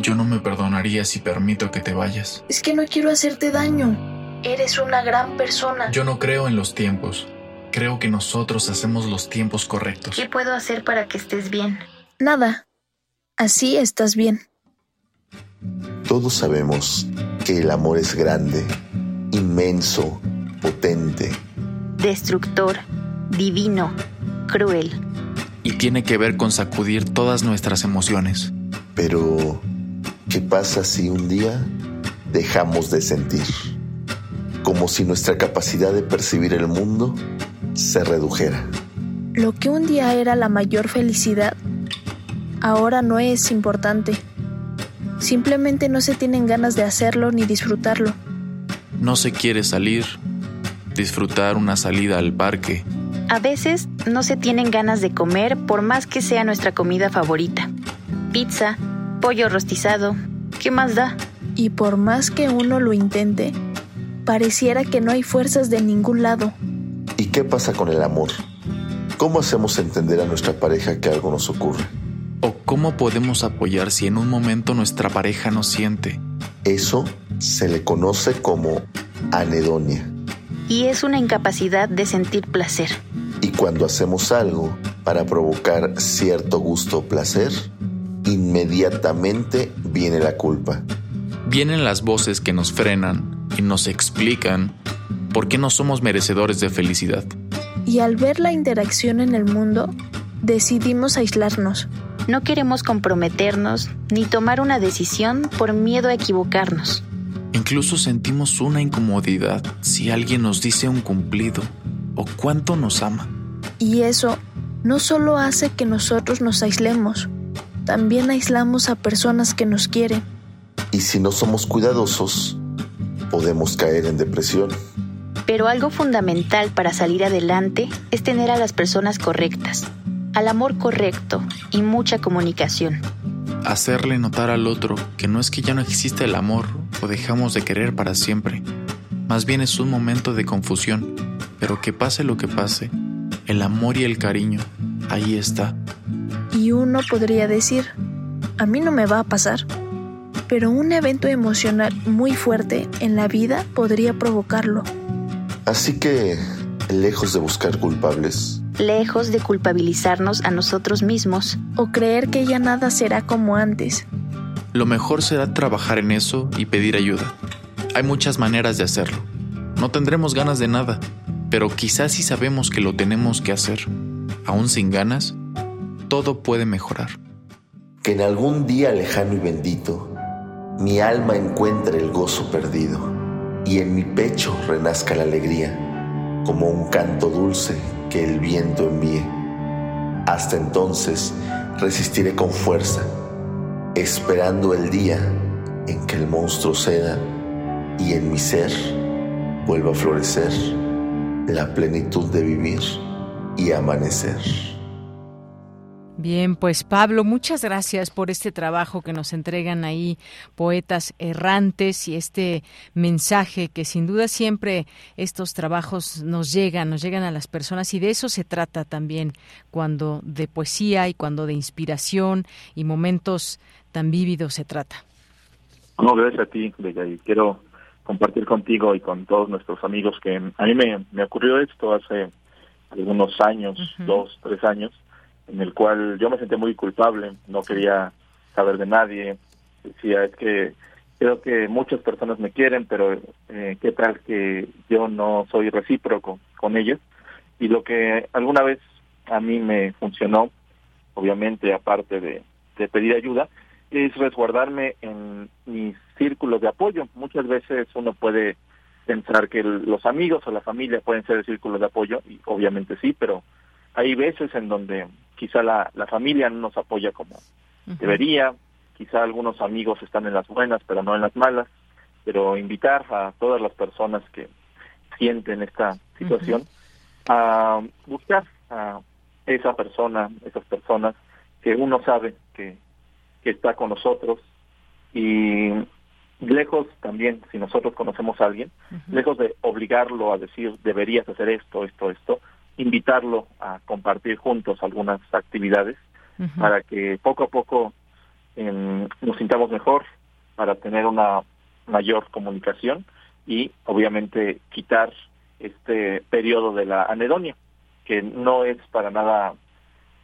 Yo no me perdonaría si permito que te vayas. Es que no quiero hacerte daño. Eres una gran persona. Yo no creo en los tiempos. Creo que nosotros hacemos los tiempos correctos. ¿Qué puedo hacer para que estés bien? Nada. Así estás bien. Todos sabemos que el amor es grande, inmenso, potente. Destructor, divino, cruel. Y tiene que ver con sacudir todas nuestras emociones. Pero, ¿qué pasa si un día dejamos de sentir? Como si nuestra capacidad de percibir el mundo se redujera. Lo que un día era la mayor felicidad, ahora no es importante. Simplemente no se tienen ganas de hacerlo ni disfrutarlo. No se quiere salir, disfrutar una salida al parque. A veces no se tienen ganas de comer por más que sea nuestra comida favorita. Pizza, pollo rostizado, ¿qué más da? Y por más que uno lo intente, pareciera que no hay fuerzas de ningún lado. ¿Y qué pasa con el amor? ¿Cómo hacemos entender a nuestra pareja que algo nos ocurre? ¿O cómo podemos apoyar si en un momento nuestra pareja no siente? Eso se le conoce como anedonia. Y es una incapacidad de sentir placer. Y cuando hacemos algo para provocar cierto gusto o placer, inmediatamente viene la culpa. Vienen las voces que nos frenan y nos explican por qué no somos merecedores de felicidad. Y al ver la interacción en el mundo, decidimos aislarnos. No queremos comprometernos ni tomar una decisión por miedo a equivocarnos. Incluso sentimos una incomodidad si alguien nos dice un cumplido o cuánto nos ama. Y eso no solo hace que nosotros nos aislemos, también aislamos a personas que nos quieren. Y si no somos cuidadosos, podemos caer en depresión. Pero algo fundamental para salir adelante es tener a las personas correctas, al amor correcto y mucha comunicación. Hacerle notar al otro que no es que ya no exista el amor o dejamos de querer para siempre. Más bien es un momento de confusión, pero que pase lo que pase, el amor y el cariño, ahí está. Y uno podría decir, a mí no me va a pasar, pero un evento emocional muy fuerte en la vida podría provocarlo. Así que, lejos de buscar culpables, lejos de culpabilizarnos a nosotros mismos o creer que ya nada será como antes. Lo mejor será trabajar en eso y pedir ayuda. Hay muchas maneras de hacerlo. No tendremos ganas de nada, pero quizás si sabemos que lo tenemos que hacer, aún sin ganas, todo puede mejorar. Que en algún día lejano y bendito, mi alma encuentre el gozo perdido y en mi pecho renazca la alegría, como un canto dulce que el viento envíe. Hasta entonces resistiré con fuerza, esperando el día en que el monstruo ceda y en mi ser vuelva a florecer la plenitud de vivir y amanecer. Bien, pues Pablo, muchas gracias por este trabajo que nos entregan ahí poetas errantes y este mensaje que sin duda siempre estos trabajos nos llegan, nos llegan a las personas y de eso se trata también cuando de poesía y cuando de inspiración y momentos tan vívidos se trata. No, gracias a ti, Bella, y quiero compartir contigo y con todos nuestros amigos que a mí me, me ocurrió esto hace algunos años, dos, tres años, en el cual yo me sentí muy culpable, no quería saber de nadie, decía, es que creo que muchas personas me quieren, pero eh, qué tal que yo no soy recíproco con ellos. Y lo que alguna vez a mí me funcionó, obviamente aparte de, de pedir ayuda, es resguardarme en mis círculos de apoyo. Muchas veces uno puede pensar que los amigos o la familia pueden ser el círculo de apoyo, y obviamente sí, pero hay veces en donde quizá la, la familia no nos apoya como debería, quizá algunos amigos están en las buenas, pero no en las malas, pero invitar a todas las personas que sienten esta situación a buscar a esa persona, esas personas que uno sabe que, que está con nosotros y lejos también, si nosotros conocemos a alguien, lejos de obligarlo a decir deberías hacer esto, esto, esto, invitarlo a compartir juntos algunas actividades para que poco a poco em, nos sintamos mejor, para tener una mayor comunicación y obviamente quitar este periodo de la anedonia, que no es para nada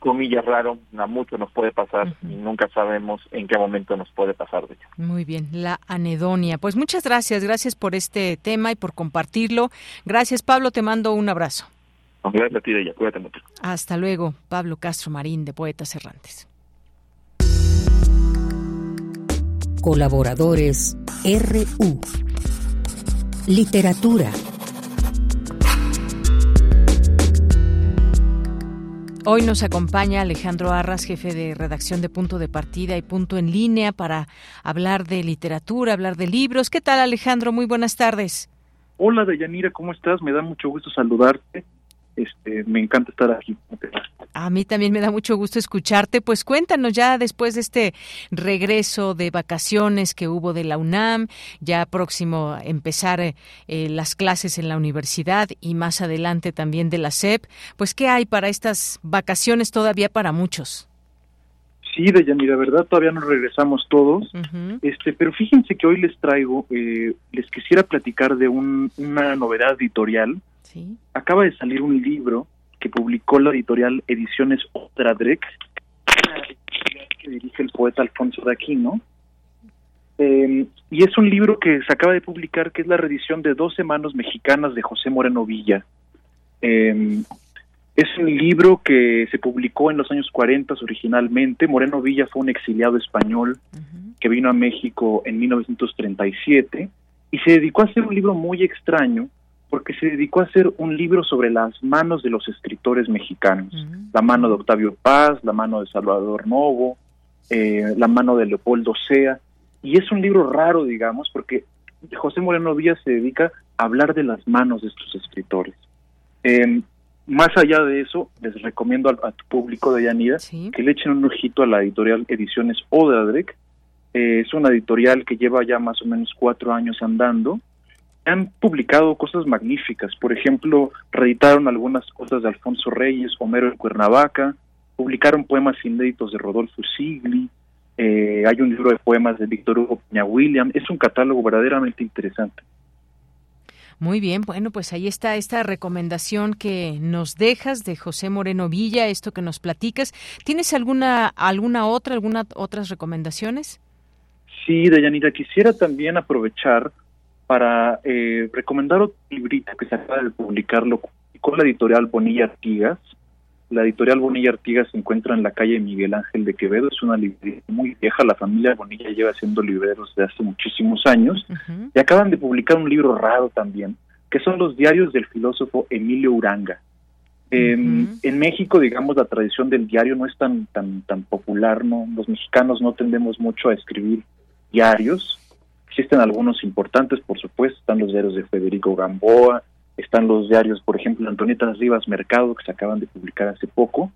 comillas raro, a mucho nos puede pasar y nunca sabemos en qué momento nos puede pasar de Muy bien, la anedonia. Pues muchas gracias, gracias por este tema y por compartirlo. Gracias Pablo, te mando un abrazo. Gracias a ti, ella. Cuídate mucho. Hasta luego, Pablo Castro Marín de Poetas Errantes. Colaboradores RU. Literatura. Hoy nos acompaña Alejandro Arras, jefe de redacción de Punto de Partida y Punto en Línea, para hablar de literatura, hablar de libros. ¿Qué tal, Alejandro? Muy buenas tardes. Hola, Deyanira, ¿cómo estás? Me da mucho gusto saludarte. Este, me encanta estar aquí. A mí también me da mucho gusto escucharte. Pues cuéntanos ya después de este regreso de vacaciones que hubo de la UNAM, ya próximo a empezar eh, eh, las clases en la universidad y más adelante también de la SEP, pues ¿qué hay para estas vacaciones todavía para muchos? Sí, Deyanira, verdad, todavía no regresamos todos, este, pero fíjense que hoy les traigo, eh, les quisiera platicar de una novedad editorial. Acaba de salir un libro que publicó la editorial Ediciones Otradrek, que dirige el poeta Alfonso de Aquino. Eh, y es un libro que se acaba de publicar, que es la reedición de Doce manos mexicanas de José Moreno Villa. Eh, es un libro que se publicó en los años 40 originalmente. Moreno Villa fue un exiliado español que vino a México en 1937 y se dedicó a hacer un libro muy extraño porque se dedicó a hacer un libro sobre las manos de los escritores mexicanos, la mano de Octavio Paz, la mano de Salvador Novo, eh, la mano de Leopoldo Sea, y es un libro raro, digamos, porque José Moreno Villa se dedica a hablar de las manos de estos escritores. Em, más allá de eso, les recomiendo a, tu público de Yanida que le echen un ojito a la editorial Ediciones Odradrek. Eh, es una editorial que lleva ya más o menos cuatro años andando han publicado cosas magníficas. Por ejemplo, reeditaron algunas cosas de Alfonso Reyes, Homero de Cuernavaca, publicaron poemas inéditos de Rodolfo Sigli, eh, hay un libro de poemas de Víctor Hugo Peña William, es un catálogo verdaderamente interesante. Muy bien, bueno, pues ahí está esta recomendación que nos dejas de José Moreno Villa, esto que nos platicas. ¿Tienes alguna alguna otra, alguna otras recomendaciones? Sí, Deyanira, quisiera también aprovechar para eh, recomendar otro librito que se acaba de publicarlo con la editorial Bonilla Artigas. La editorial Bonilla Artigas se encuentra en la calle Miguel Ángel de Quevedo, es una librería muy vieja, la familia Bonilla lleva haciendo libreros de hace muchísimos años y acaban de publicar un libro raro también, que son los diarios del filósofo Emilio Uranga. Em, en México, digamos, la tradición del diario no es tan tan tan popular, no, los mexicanos no tendemos mucho a escribir diarios, Existen algunos importantes, por supuesto, están los diarios de Federico Gamboa, están los diarios, por ejemplo, Antonieta Rivas Mercado, que se acaban de publicar hace poco,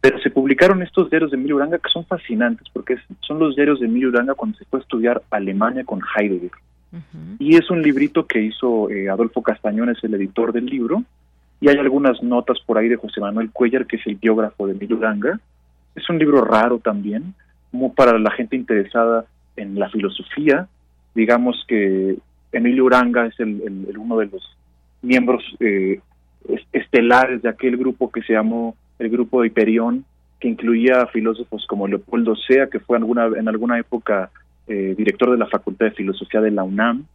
pero se publicaron estos diarios de Emilio Uranga que son fascinantes, porque son los diarios de Emilio Uranga cuando se fue a estudiar Alemania con Heidegger. Y es un librito que hizo eh, Adolfo Castañón, es el editor del libro, y hay algunas notas por ahí de José Manuel Cuellar, que es el biógrafo de Emilio Uranga. Es un libro raro también, como para la gente interesada en la filosofía, digamos que Emilio Uranga es el, uno de los miembros eh, estelares de aquel grupo que se llamó el grupo de Hiperión, que incluía filósofos como Leopoldo Sea, que fue alguna, en alguna época eh, director de la Facultad de Filosofía de la UNAM.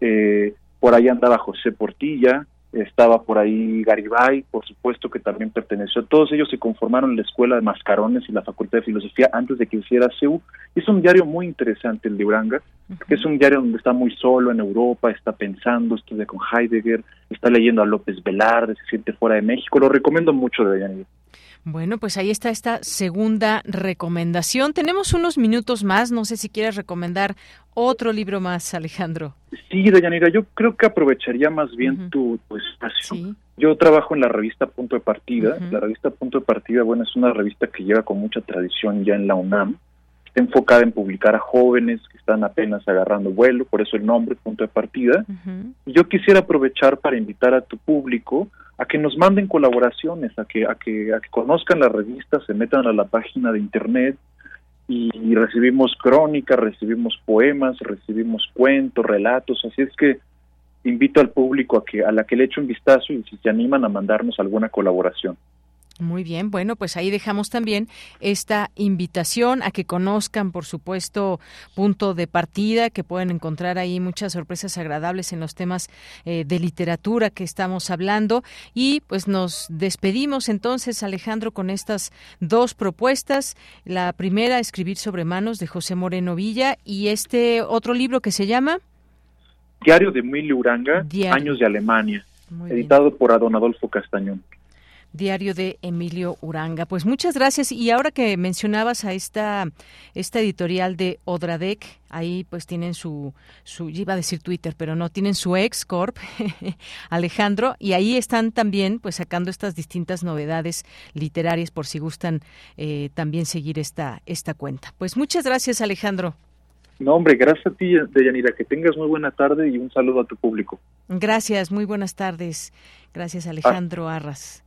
Eh, por ahí andaba José Portilla, estaba por ahí Garibay, por supuesto que también perteneció. Todos ellos se conformaron la Escuela de Mascarones y la Facultad de Filosofía antes de que hiciera CEU. Es un diario muy interesante el de Uranga, es un diario donde está muy solo en Europa, está pensando, estudia con Heidegger, está leyendo a López Velarde, se siente fuera de México. Lo recomiendo mucho de Deyanira. Bueno, pues ahí está esta segunda recomendación. Tenemos unos minutos más, no sé si quieres recomendar otro libro más, Alejandro. Sí, Deyanira, yo creo que aprovecharía más bien tu, espacio. Yo trabajo en la revista Punto de Partida. La revista Punto de Partida, bueno, es una revista que lleva con mucha tradición ya en la UNAM. Está enfocada en publicar a jóvenes que están apenas agarrando vuelo, por eso el nombre Punto de Partida. Y yo quisiera aprovechar para invitar a tu público a que nos manden colaboraciones, a que, a que, a que conozcan la revista, se metan a la página de internet y recibimos crónicas, recibimos poemas, recibimos cuentos, relatos, así es que invito al público a que a la que le eche un vistazo y si se animan a mandarnos alguna colaboración. Muy bien, bueno, pues ahí dejamos también esta invitación a que conozcan, por supuesto, punto de partida, que pueden encontrar ahí muchas sorpresas agradables en los temas eh, de literatura que estamos hablando. Y pues nos despedimos entonces, Alejandro, con estas dos propuestas. La primera, Escribir sobre manos, de José Moreno Villa, y este otro libro que se llama... Diario de Emilio Uranga, Años de Alemania, editado por Adon Adolfo Castañón diario de Emilio Uranga. Pues muchas gracias. Y ahora que mencionabas a esta, esta editorial de Odradec, ahí pues tienen su, su, iba a decir Twitter, pero no, tienen su ex corp, Alejandro, y ahí están también pues sacando estas distintas novedades literarias por si gustan eh, también seguir esta, esta cuenta. Pues muchas gracias, Alejandro. No, hombre, gracias a ti, Deyanira. Que tengas muy buena tarde y un saludo a tu público. Gracias, muy buenas tardes. Gracias, Alejandro Arras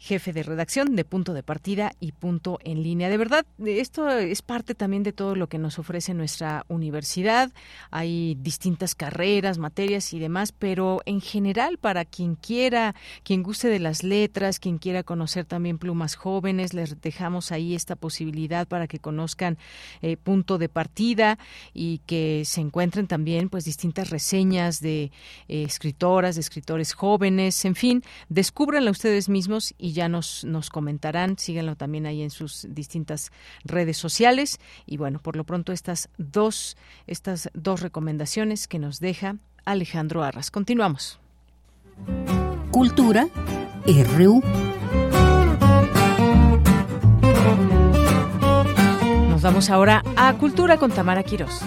jefe de redacción de Punto de Partida y Punto en Línea. De verdad, esto es parte también de todo lo que nos ofrece nuestra universidad. Hay distintas carreras, materias y demás, pero en general para quien quiera, quien guste de las letras, quien quiera conocer también plumas jóvenes, les dejamos ahí esta posibilidad para que conozcan eh, Punto de Partida y que se encuentren también pues distintas reseñas de eh, escritoras, de escritores jóvenes, en fin, descúbranla ustedes mismos y ya nos, nos comentarán. Síganlo también ahí en sus distintas redes sociales. Y bueno, por lo pronto estas dos, estas dos recomendaciones que nos deja Alejandro Arras. Continuamos. Cultura RU. Nos vamos ahora a Cultura con Tamara Quirós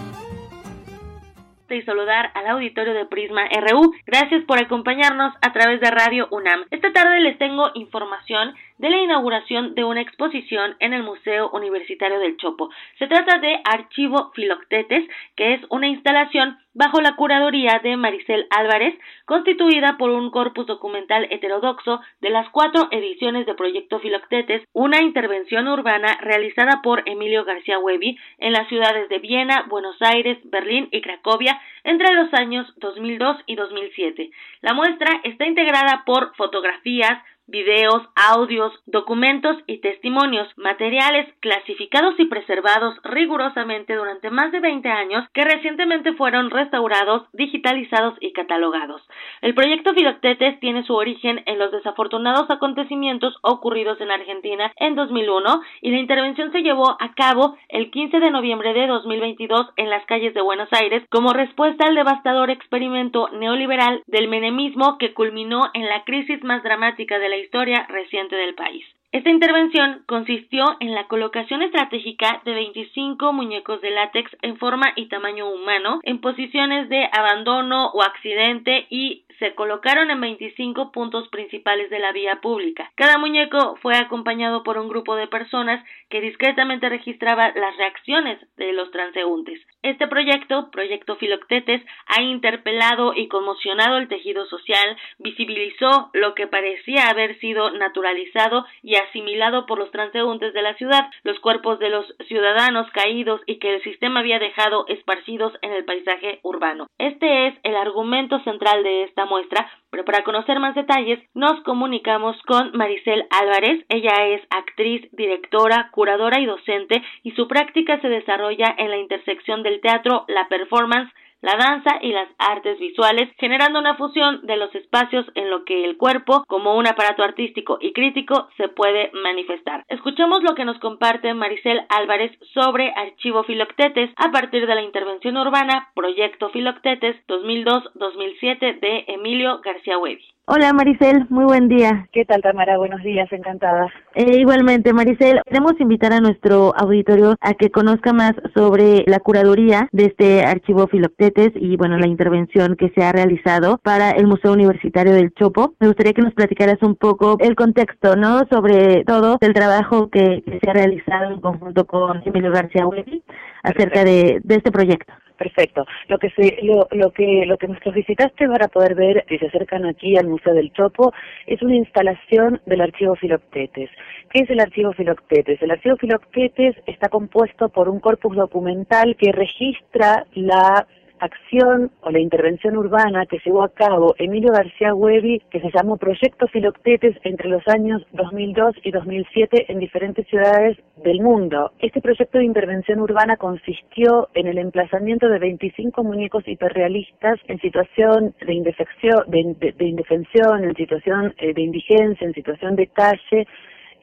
y saludar al auditorio de Prisma RU. Gracias por acompañarnos a través de Radio UNAM. Esta tarde les tengo información de la inauguración de una exposición en el Museo Universitario del Chopo. Se trata de Archivo Filoctetes, que es una instalación bajo la curaduría de Maricel Álvarez, constituida por un corpus documental heterodoxo de las cuatro ediciones de Proyecto Filoctetes, una intervención urbana realizada por Emilio García Huevi en las ciudades de Viena, Buenos Aires, Berlín y Cracovia entre los años 2002 y 2007. La muestra está integrada por fotografías, videos, audios, documentos y testimonios, materiales clasificados y preservados rigurosamente durante más de 20 años que recientemente fueron restaurados, digitalizados y catalogados. El proyecto Filoctetes tiene su origen en los desafortunados acontecimientos ocurridos en Argentina en 2001 y la intervención se llevó a cabo el 15 de noviembre de 2022 en las calles de Buenos Aires como respuesta al devastador experimento neoliberal del menemismo que culminó en la crisis más dramática de la historia reciente del país. Esta intervención consistió en la colocación estratégica de 25 muñecos de látex en forma y tamaño humano en posiciones de abandono o accidente y se colocaron en 25 puntos principales de la vía pública. Cada muñeco fue acompañado por un grupo de personas que discretamente registraba las reacciones de los transeúntes. Este proyecto, Proyecto Filoctetes, ha interpelado y conmocionado el tejido social, visibilizó lo que parecía haber sido naturalizado y asimilado por los transeúntes de la ciudad, los cuerpos de los ciudadanos caídos y que el sistema había dejado esparcidos en el paisaje urbano. Este es el argumento central de esta muestra, pero para conocer más detalles nos comunicamos con Maricel Álvarez. Ella es actriz, directora, curadora y docente y su práctica se desarrolla en la intersección del teatro, la performance, la danza y las artes visuales, generando una fusión de los espacios en lo que el cuerpo, como un aparato artístico y crítico, se puede manifestar. Escuchemos lo que nos comparte Maricel Álvarez sobre Archivo Filoctetes a partir de la intervención urbana Proyecto Filoctetes 2002-2007 de Emilio García Huevi. Hola Maricel, muy buen día. ¿Qué tal Tamara? Buenos días, encantada. Eh, igualmente Maricel, queremos invitar a nuestro auditorio a que conozca más sobre la curaduría de este archivo Filoctetes y bueno, la intervención que se ha realizado para el Museo Universitario del Chopo. Me gustaría que nos platicaras un poco el contexto, ¿no? Sobre todo el trabajo que, se ha realizado en conjunto con Emilio García Huevi acerca de este proyecto. Perfecto. Lo que se, lo, lo que lo que nuestros visitantes van a poder ver si se acercan aquí al Museo del Chopo es una instalación del archivo Filoctetes. ¿Qué es el archivo Filoctetes? El archivo Filoctetes está compuesto por un corpus documental que registra la acción o la intervención urbana que llevó a cabo Emilio García Huevi, que se llamó Proyecto Filoctetes entre los años 2002 y 2007 en diferentes ciudades del mundo. Este proyecto de intervención urbana consistió en el emplazamiento de 25 muñecos hiperrealistas en situación de, indefección, de, indefensión, en situación eh, de indigencia, en situación de calle,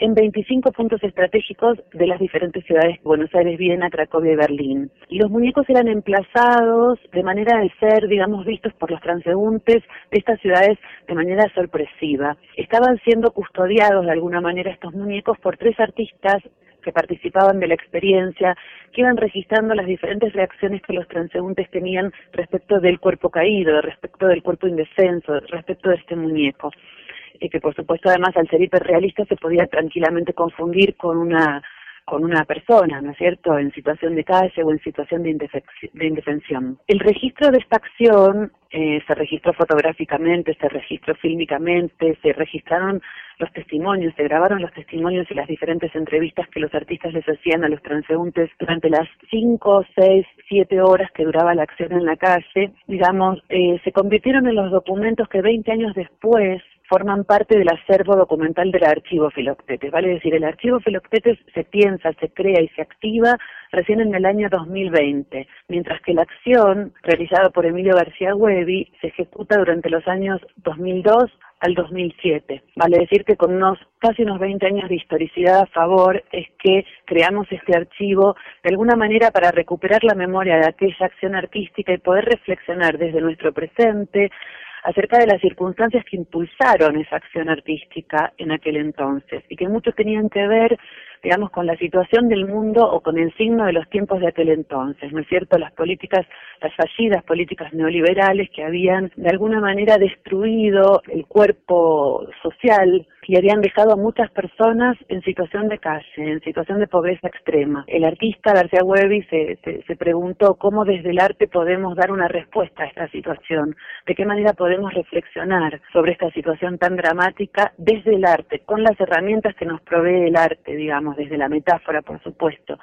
en 25 puntos estratégicos de las diferentes ciudades, Buenos Aires, Viena, Cracovia y Berlín. Y los muñecos eran emplazados de manera de ser, digamos, vistos por los transeúntes de estas ciudades de manera sorpresiva. Estaban siendo custodiados de alguna manera estos muñecos por tres artistas que participaban de la experiencia, que iban registrando las diferentes reacciones que los transeúntes tenían respecto del cuerpo caído, respecto del cuerpo indefenso, respecto de este muñeco y que por supuesto además al ser hiperrealista se podía tranquilamente confundir con una con una persona, ¿no es cierto?, en situación de calle o en situación de, indefensión. El registro de esta acción eh, se registró fotográficamente, se registró fílmicamente, se registraron los testimonios, se grabaron los testimonios y las diferentes entrevistas que los artistas les hacían a los transeúntes durante las cinco, seis, siete horas que duraba la acción en la calle, digamos, eh, se convirtieron en los documentos que 20 años después forman parte del acervo documental del archivo Filoctetes. Vale decir, el archivo Filoctetes se piensa, se crea y se activa recién en el año 2020, mientras que la acción realizada por Emilio García Huevi se ejecuta durante los años 2002 al 2007. Vale decir que con unos casi unos 20 años de historicidad a favor es que creamos este archivo de alguna manera para recuperar la memoria de aquella acción artística y poder reflexionar desde nuestro presente acerca de las circunstancias que impulsaron esa acción artística en aquel entonces y que mucho tenían que ver digamos, con la situación del mundo o con el signo de los tiempos de aquel entonces, ¿no es cierto? Las políticas, las fallidas políticas neoliberales que habían de alguna manera destruido el cuerpo social y habían dejado a muchas personas en situación de calle, en situación de pobreza extrema. El artista García Huevi se, se, se preguntó cómo desde el arte podemos dar una respuesta a esta situación, de qué manera podemos reflexionar sobre esta situación tan dramática desde el arte, con las herramientas que nos provee el arte, digamos desde la metáfora, por supuesto.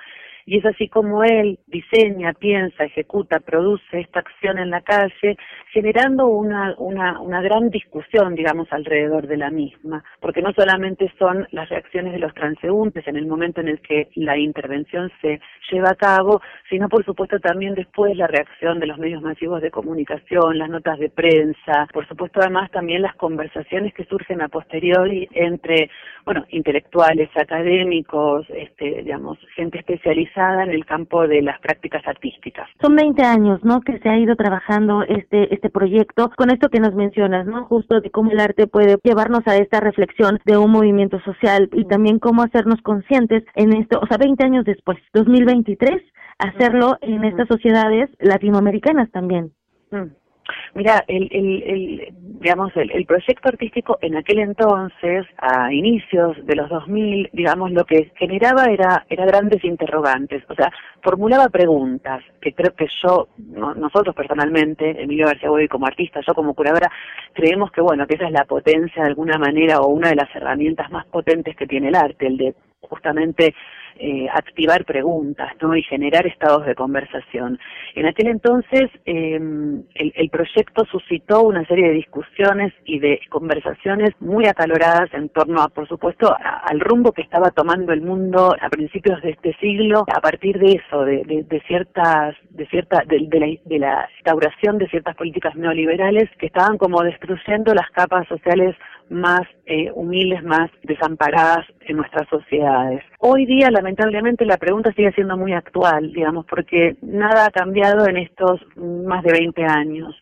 Y es así como él diseña, piensa, ejecuta, produce esta acción en la calle, generando una, una, una gran discusión, digamos, alrededor de la misma, porque no solamente son las reacciones de los transeúntes en el momento en el que la intervención se lleva a cabo, sino por supuesto también después la reacción de los medios masivos de comunicación, las notas de prensa, por supuesto además también las conversaciones que surgen a posteriori entre, bueno, intelectuales, académicos, este, digamos, gente especializada en el campo de las prácticas artísticas. Son 20 años, ¿no? Que se ha ido trabajando este este proyecto con esto que nos mencionas, ¿no? Justo de cómo el arte puede llevarnos a esta reflexión de un movimiento social y también cómo hacernos conscientes en esto, o sea, 20 años después, 2023, hacerlo en estas sociedades latinoamericanas también. Mm. Mira, el, el, el digamos, el, el, proyecto artístico en aquel entonces, a inicios de los 2000, digamos, lo que generaba era, era grandes interrogantes, o sea, formulaba preguntas que creo que yo, nosotros personalmente, Emilio García Boy como artista, yo como curadora, creemos que, bueno, que esa es la potencia de alguna manera o una de las herramientas más potentes que tiene el arte, el de justamente eh, activar preguntas ¿no? y generar estados de conversación. En aquel entonces em, el, proyecto suscitó una serie de discusiones y de conversaciones muy acaloradas en torno a, por supuesto, al rumbo que estaba tomando el mundo a principios de este siglo, a partir de eso, de, ciertas, de cierta, de, la, de la instauración de ciertas políticas neoliberales que estaban como destruyendo las capas sociales más eh, humildes, más desamparadas en nuestras sociedades. Hoy día, lamentablemente, la pregunta sigue siendo muy actual, digamos, porque nada ha cambiado en estos más de 20 años.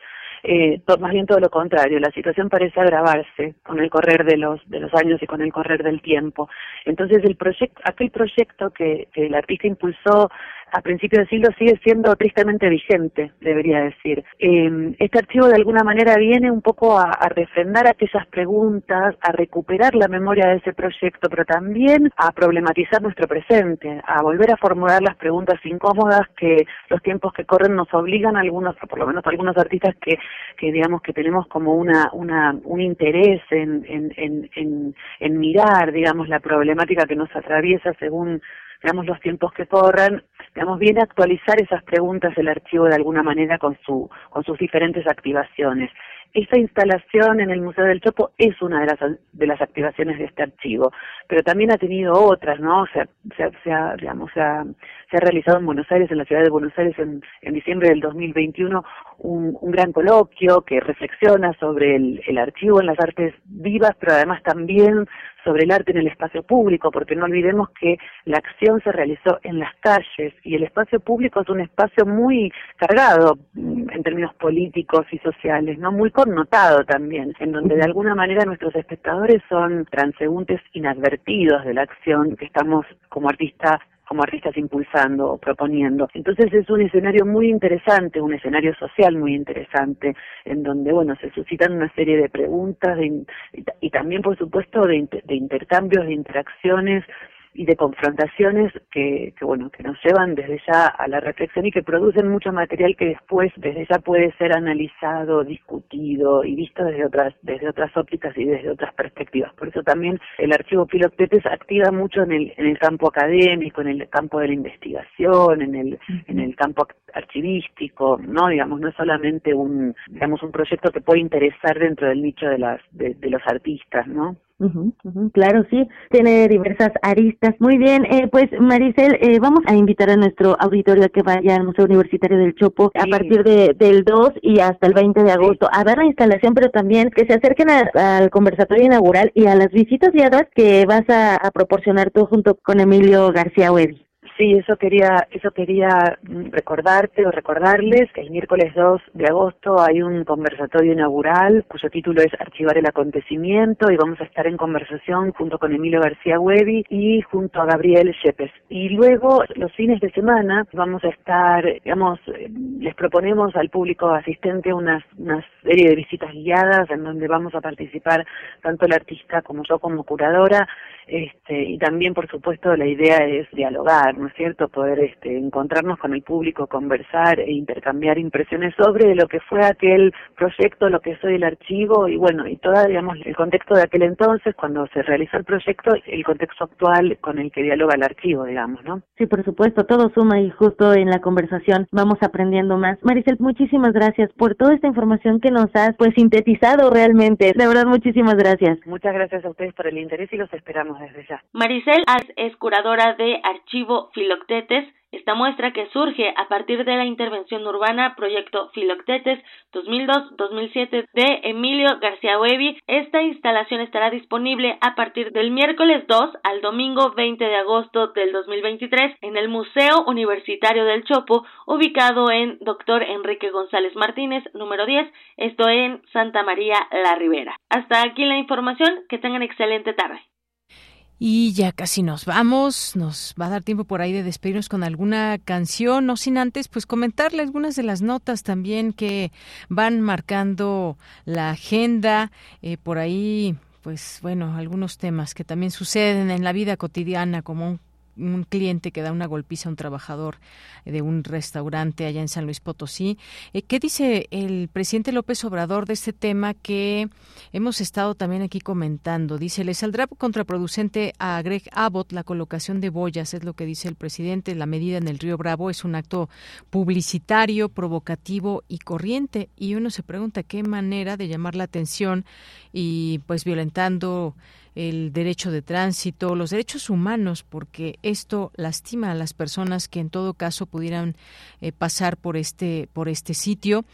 Eh, más bien todo lo contrario, la situación parece agravarse con el correr de los de los años y con el correr del tiempo. Entonces el proyecto, aquel proyecto que, que el artista impulsó a principios del siglo sigue siendo tristemente vigente, debería decir. Eh, este archivo de alguna manera viene un poco a, a, refrendar aquellas preguntas, a recuperar la memoria de ese proyecto, pero también a problematizar nuestro presente, a volver a formular las preguntas incómodas que los tiempos que corren nos obligan a algunos, por lo menos a algunos artistas que, que digamos que tenemos como una, una un interés en, en, en, en, en mirar, digamos, la problemática que nos atraviesa según digamos, los tiempos que corran, digamos, viene a actualizar esas preguntas el archivo de alguna manera con, su, con sus diferentes activaciones. Esa instalación en el Museo del Chopo es una de las, de las activaciones de este archivo, pero también ha tenido otras, ¿no? O sea, se, ha, digamos, se ha, realizado en Buenos Aires, en la ciudad de Buenos Aires, en, en diciembre del 2021, un, un, gran coloquio que reflexiona sobre el, el archivo en las artes vivas, pero además también sobre el arte en el espacio público, porque no olvidemos que la acción se realizó en las calles y el espacio público es un espacio muy cargado mm, en términos políticos y sociales, no muy connotado también, en donde de alguna manera nuestros espectadores son transeúntes inadvertidos de la acción que estamos como artistas como artistas impulsando o proponiendo. Entonces es un escenario muy interesante, un escenario social muy interesante, en donde, bueno, se suscitan una serie de preguntas y, también, por supuesto, de, de intercambios, de interacciones y de confrontaciones que, que, bueno que nos llevan desde ya a la reflexión y que producen mucho material que después desde ya puede ser analizado, discutido y visto desde otras desde otras ópticas y desde otras perspectivas. Por eso también el archivo Piloctetes activa mucho en el en el campo académico, en el campo de la investigación, en el en el campo archivístico, no digamos no es solamente un digamos un proyecto que puede interesar dentro del nicho de las de, de los artistas, ¿no? Claro, sí, tiene diversas aristas. Muy bien, eh, pues Maricel, eh, vamos a invitar a nuestro auditorio a que vaya al Museo Universitario del Chopo a partir de, del 2 y hasta el 20 de agosto a ver la instalación, pero también que se acerquen al conversatorio inaugural y a las visitas guiadas que vas a, a proporcionar tú junto con Emilio García Huevi. Sí, eso quería, eso quería recordarte o recordarles que el miércoles 2 de agosto hay un conversatorio inaugural cuyo título es Archivar el acontecimiento y vamos a estar en conversación junto con Emilio García Huevi y junto a Gabriel Shepes. Y luego los fines de semana vamos a estar, digamos, les proponemos al público asistente una, una serie de visitas guiadas en donde vamos a participar tanto el artista como yo como curadora este, y también por supuesto la idea es dialogar, ¿no es cierto? Poder este, encontrarnos con el público, conversar e intercambiar impresiones sobre lo que fue aquel proyecto, lo que es hoy el archivo y bueno, y todo, digamos, el contexto de aquel entonces, cuando se realizó el proyecto, el contexto actual con el que dialoga el archivo, digamos, ¿no? Sí, por supuesto, todo suma y justo en la conversación vamos aprendiendo más. Maricel, muchísimas gracias por toda esta información que nos has pues sintetizado realmente. De verdad, muchísimas gracias. Muchas gracias a ustedes por el interés y los esperamos desde ya. Maricel es curadora de Archivo Filoctetes, esta muestra que surge a partir de la intervención urbana Proyecto Filoctetes 2002-2007 de Emilio García Huevi. Esta instalación estará disponible a partir del miércoles 2 al domingo 20 de agosto del 2023 en el Museo Universitario del Chopo, ubicado en Dr. Enrique González Martínez, número 10, esto en Santa María la Ribera. Hasta aquí la información, que tengan excelente tarde. Y ya casi nos vamos, nos va a dar tiempo por ahí de despedirnos con alguna canción, no sin antes pues comentarle algunas de las notas también que van marcando la agenda, eh, por ahí pues bueno, algunos temas que también suceden en la vida cotidiana como un un cliente que da una golpiza a un trabajador de un restaurante allá en San Luis Potosí. Eh, ¿Qué dice el presidente López Obrador de este tema que hemos estado también aquí comentando? Dice, le saldrá contraproducente a Greg Abbott la colocación de boyas, es lo que dice el presidente. La medida en el río Bravo es un acto publicitario, provocativo y corriente. Y uno se pregunta qué manera de llamar la atención y pues violentando el derecho de tránsito, los derechos humanos, porque esto lastima a las personas que en todo caso pudieran eh, pasar por este por este sitio.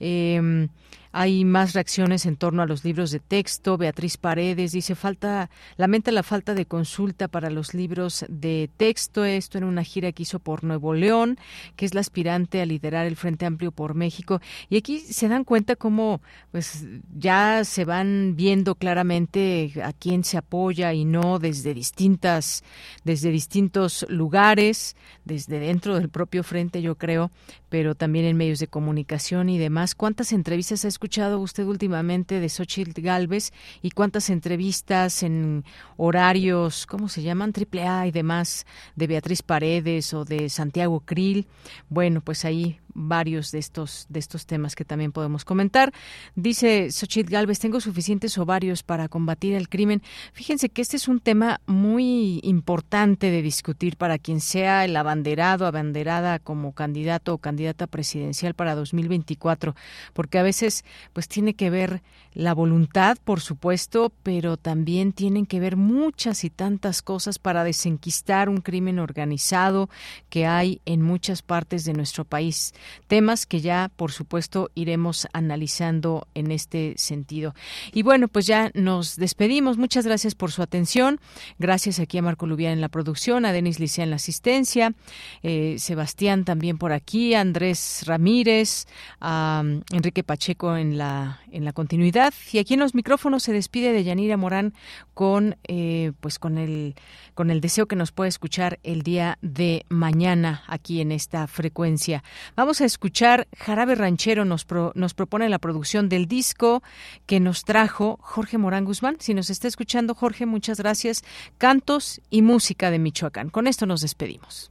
Eh, hay más reacciones en torno a los libros de texto. Beatriz Paredes dice falta, lamenta la falta de consulta para los libros de texto. Esto en una gira que hizo por Nuevo León, que es la aspirante a liderar el Frente Amplio por México. Y aquí se dan cuenta cómo, pues, ya se van viendo claramente a quién se apoya y no desde distintas, desde distintos lugares, desde dentro del propio frente, yo creo, pero también en medios de comunicación y demás. ¿Cuántas entrevistas ha escuchado usted últimamente de Xochitl Galvez y cuántas entrevistas en horarios, ¿cómo se llaman? Triple A y demás, de Beatriz Paredes o de Santiago Krill? Bueno, pues ahí varios de estos, de estos temas que también podemos comentar. Dice Xochitl Galvez, tengo suficientes ovarios para combatir el crimen. Fíjense que este es un tema muy importante de discutir para quien sea el abanderado, abanderada como candidato o candidata presidencial para 2024, porque a veces pues tiene que ver la voluntad, por supuesto, pero también tienen que ver muchas y tantas cosas para desenquistar un crimen organizado que hay en muchas partes de nuestro país temas que ya, por supuesto, iremos analizando en este sentido. Y bueno, pues ya nos despedimos. Muchas gracias por su atención. Gracias aquí a Marco Lubián en la producción, a Denis Licea en la asistencia, eh, Sebastián también por aquí, a Andrés Ramírez, a um, Enrique Pacheco en la, en la continuidad. Y aquí en los micrófonos se despide de Yanira Morán con, eh, pues con el, con el deseo que nos pueda escuchar el día de mañana aquí en esta frecuencia. Vamos a escuchar Jarabe Ranchero, nos, nos propone la producción del disco que nos trajo Jorge Morán Guzmán. Si nos está escuchando, Jorge, muchas gracias. Cantos y música de Michoacán. Con esto nos despedimos.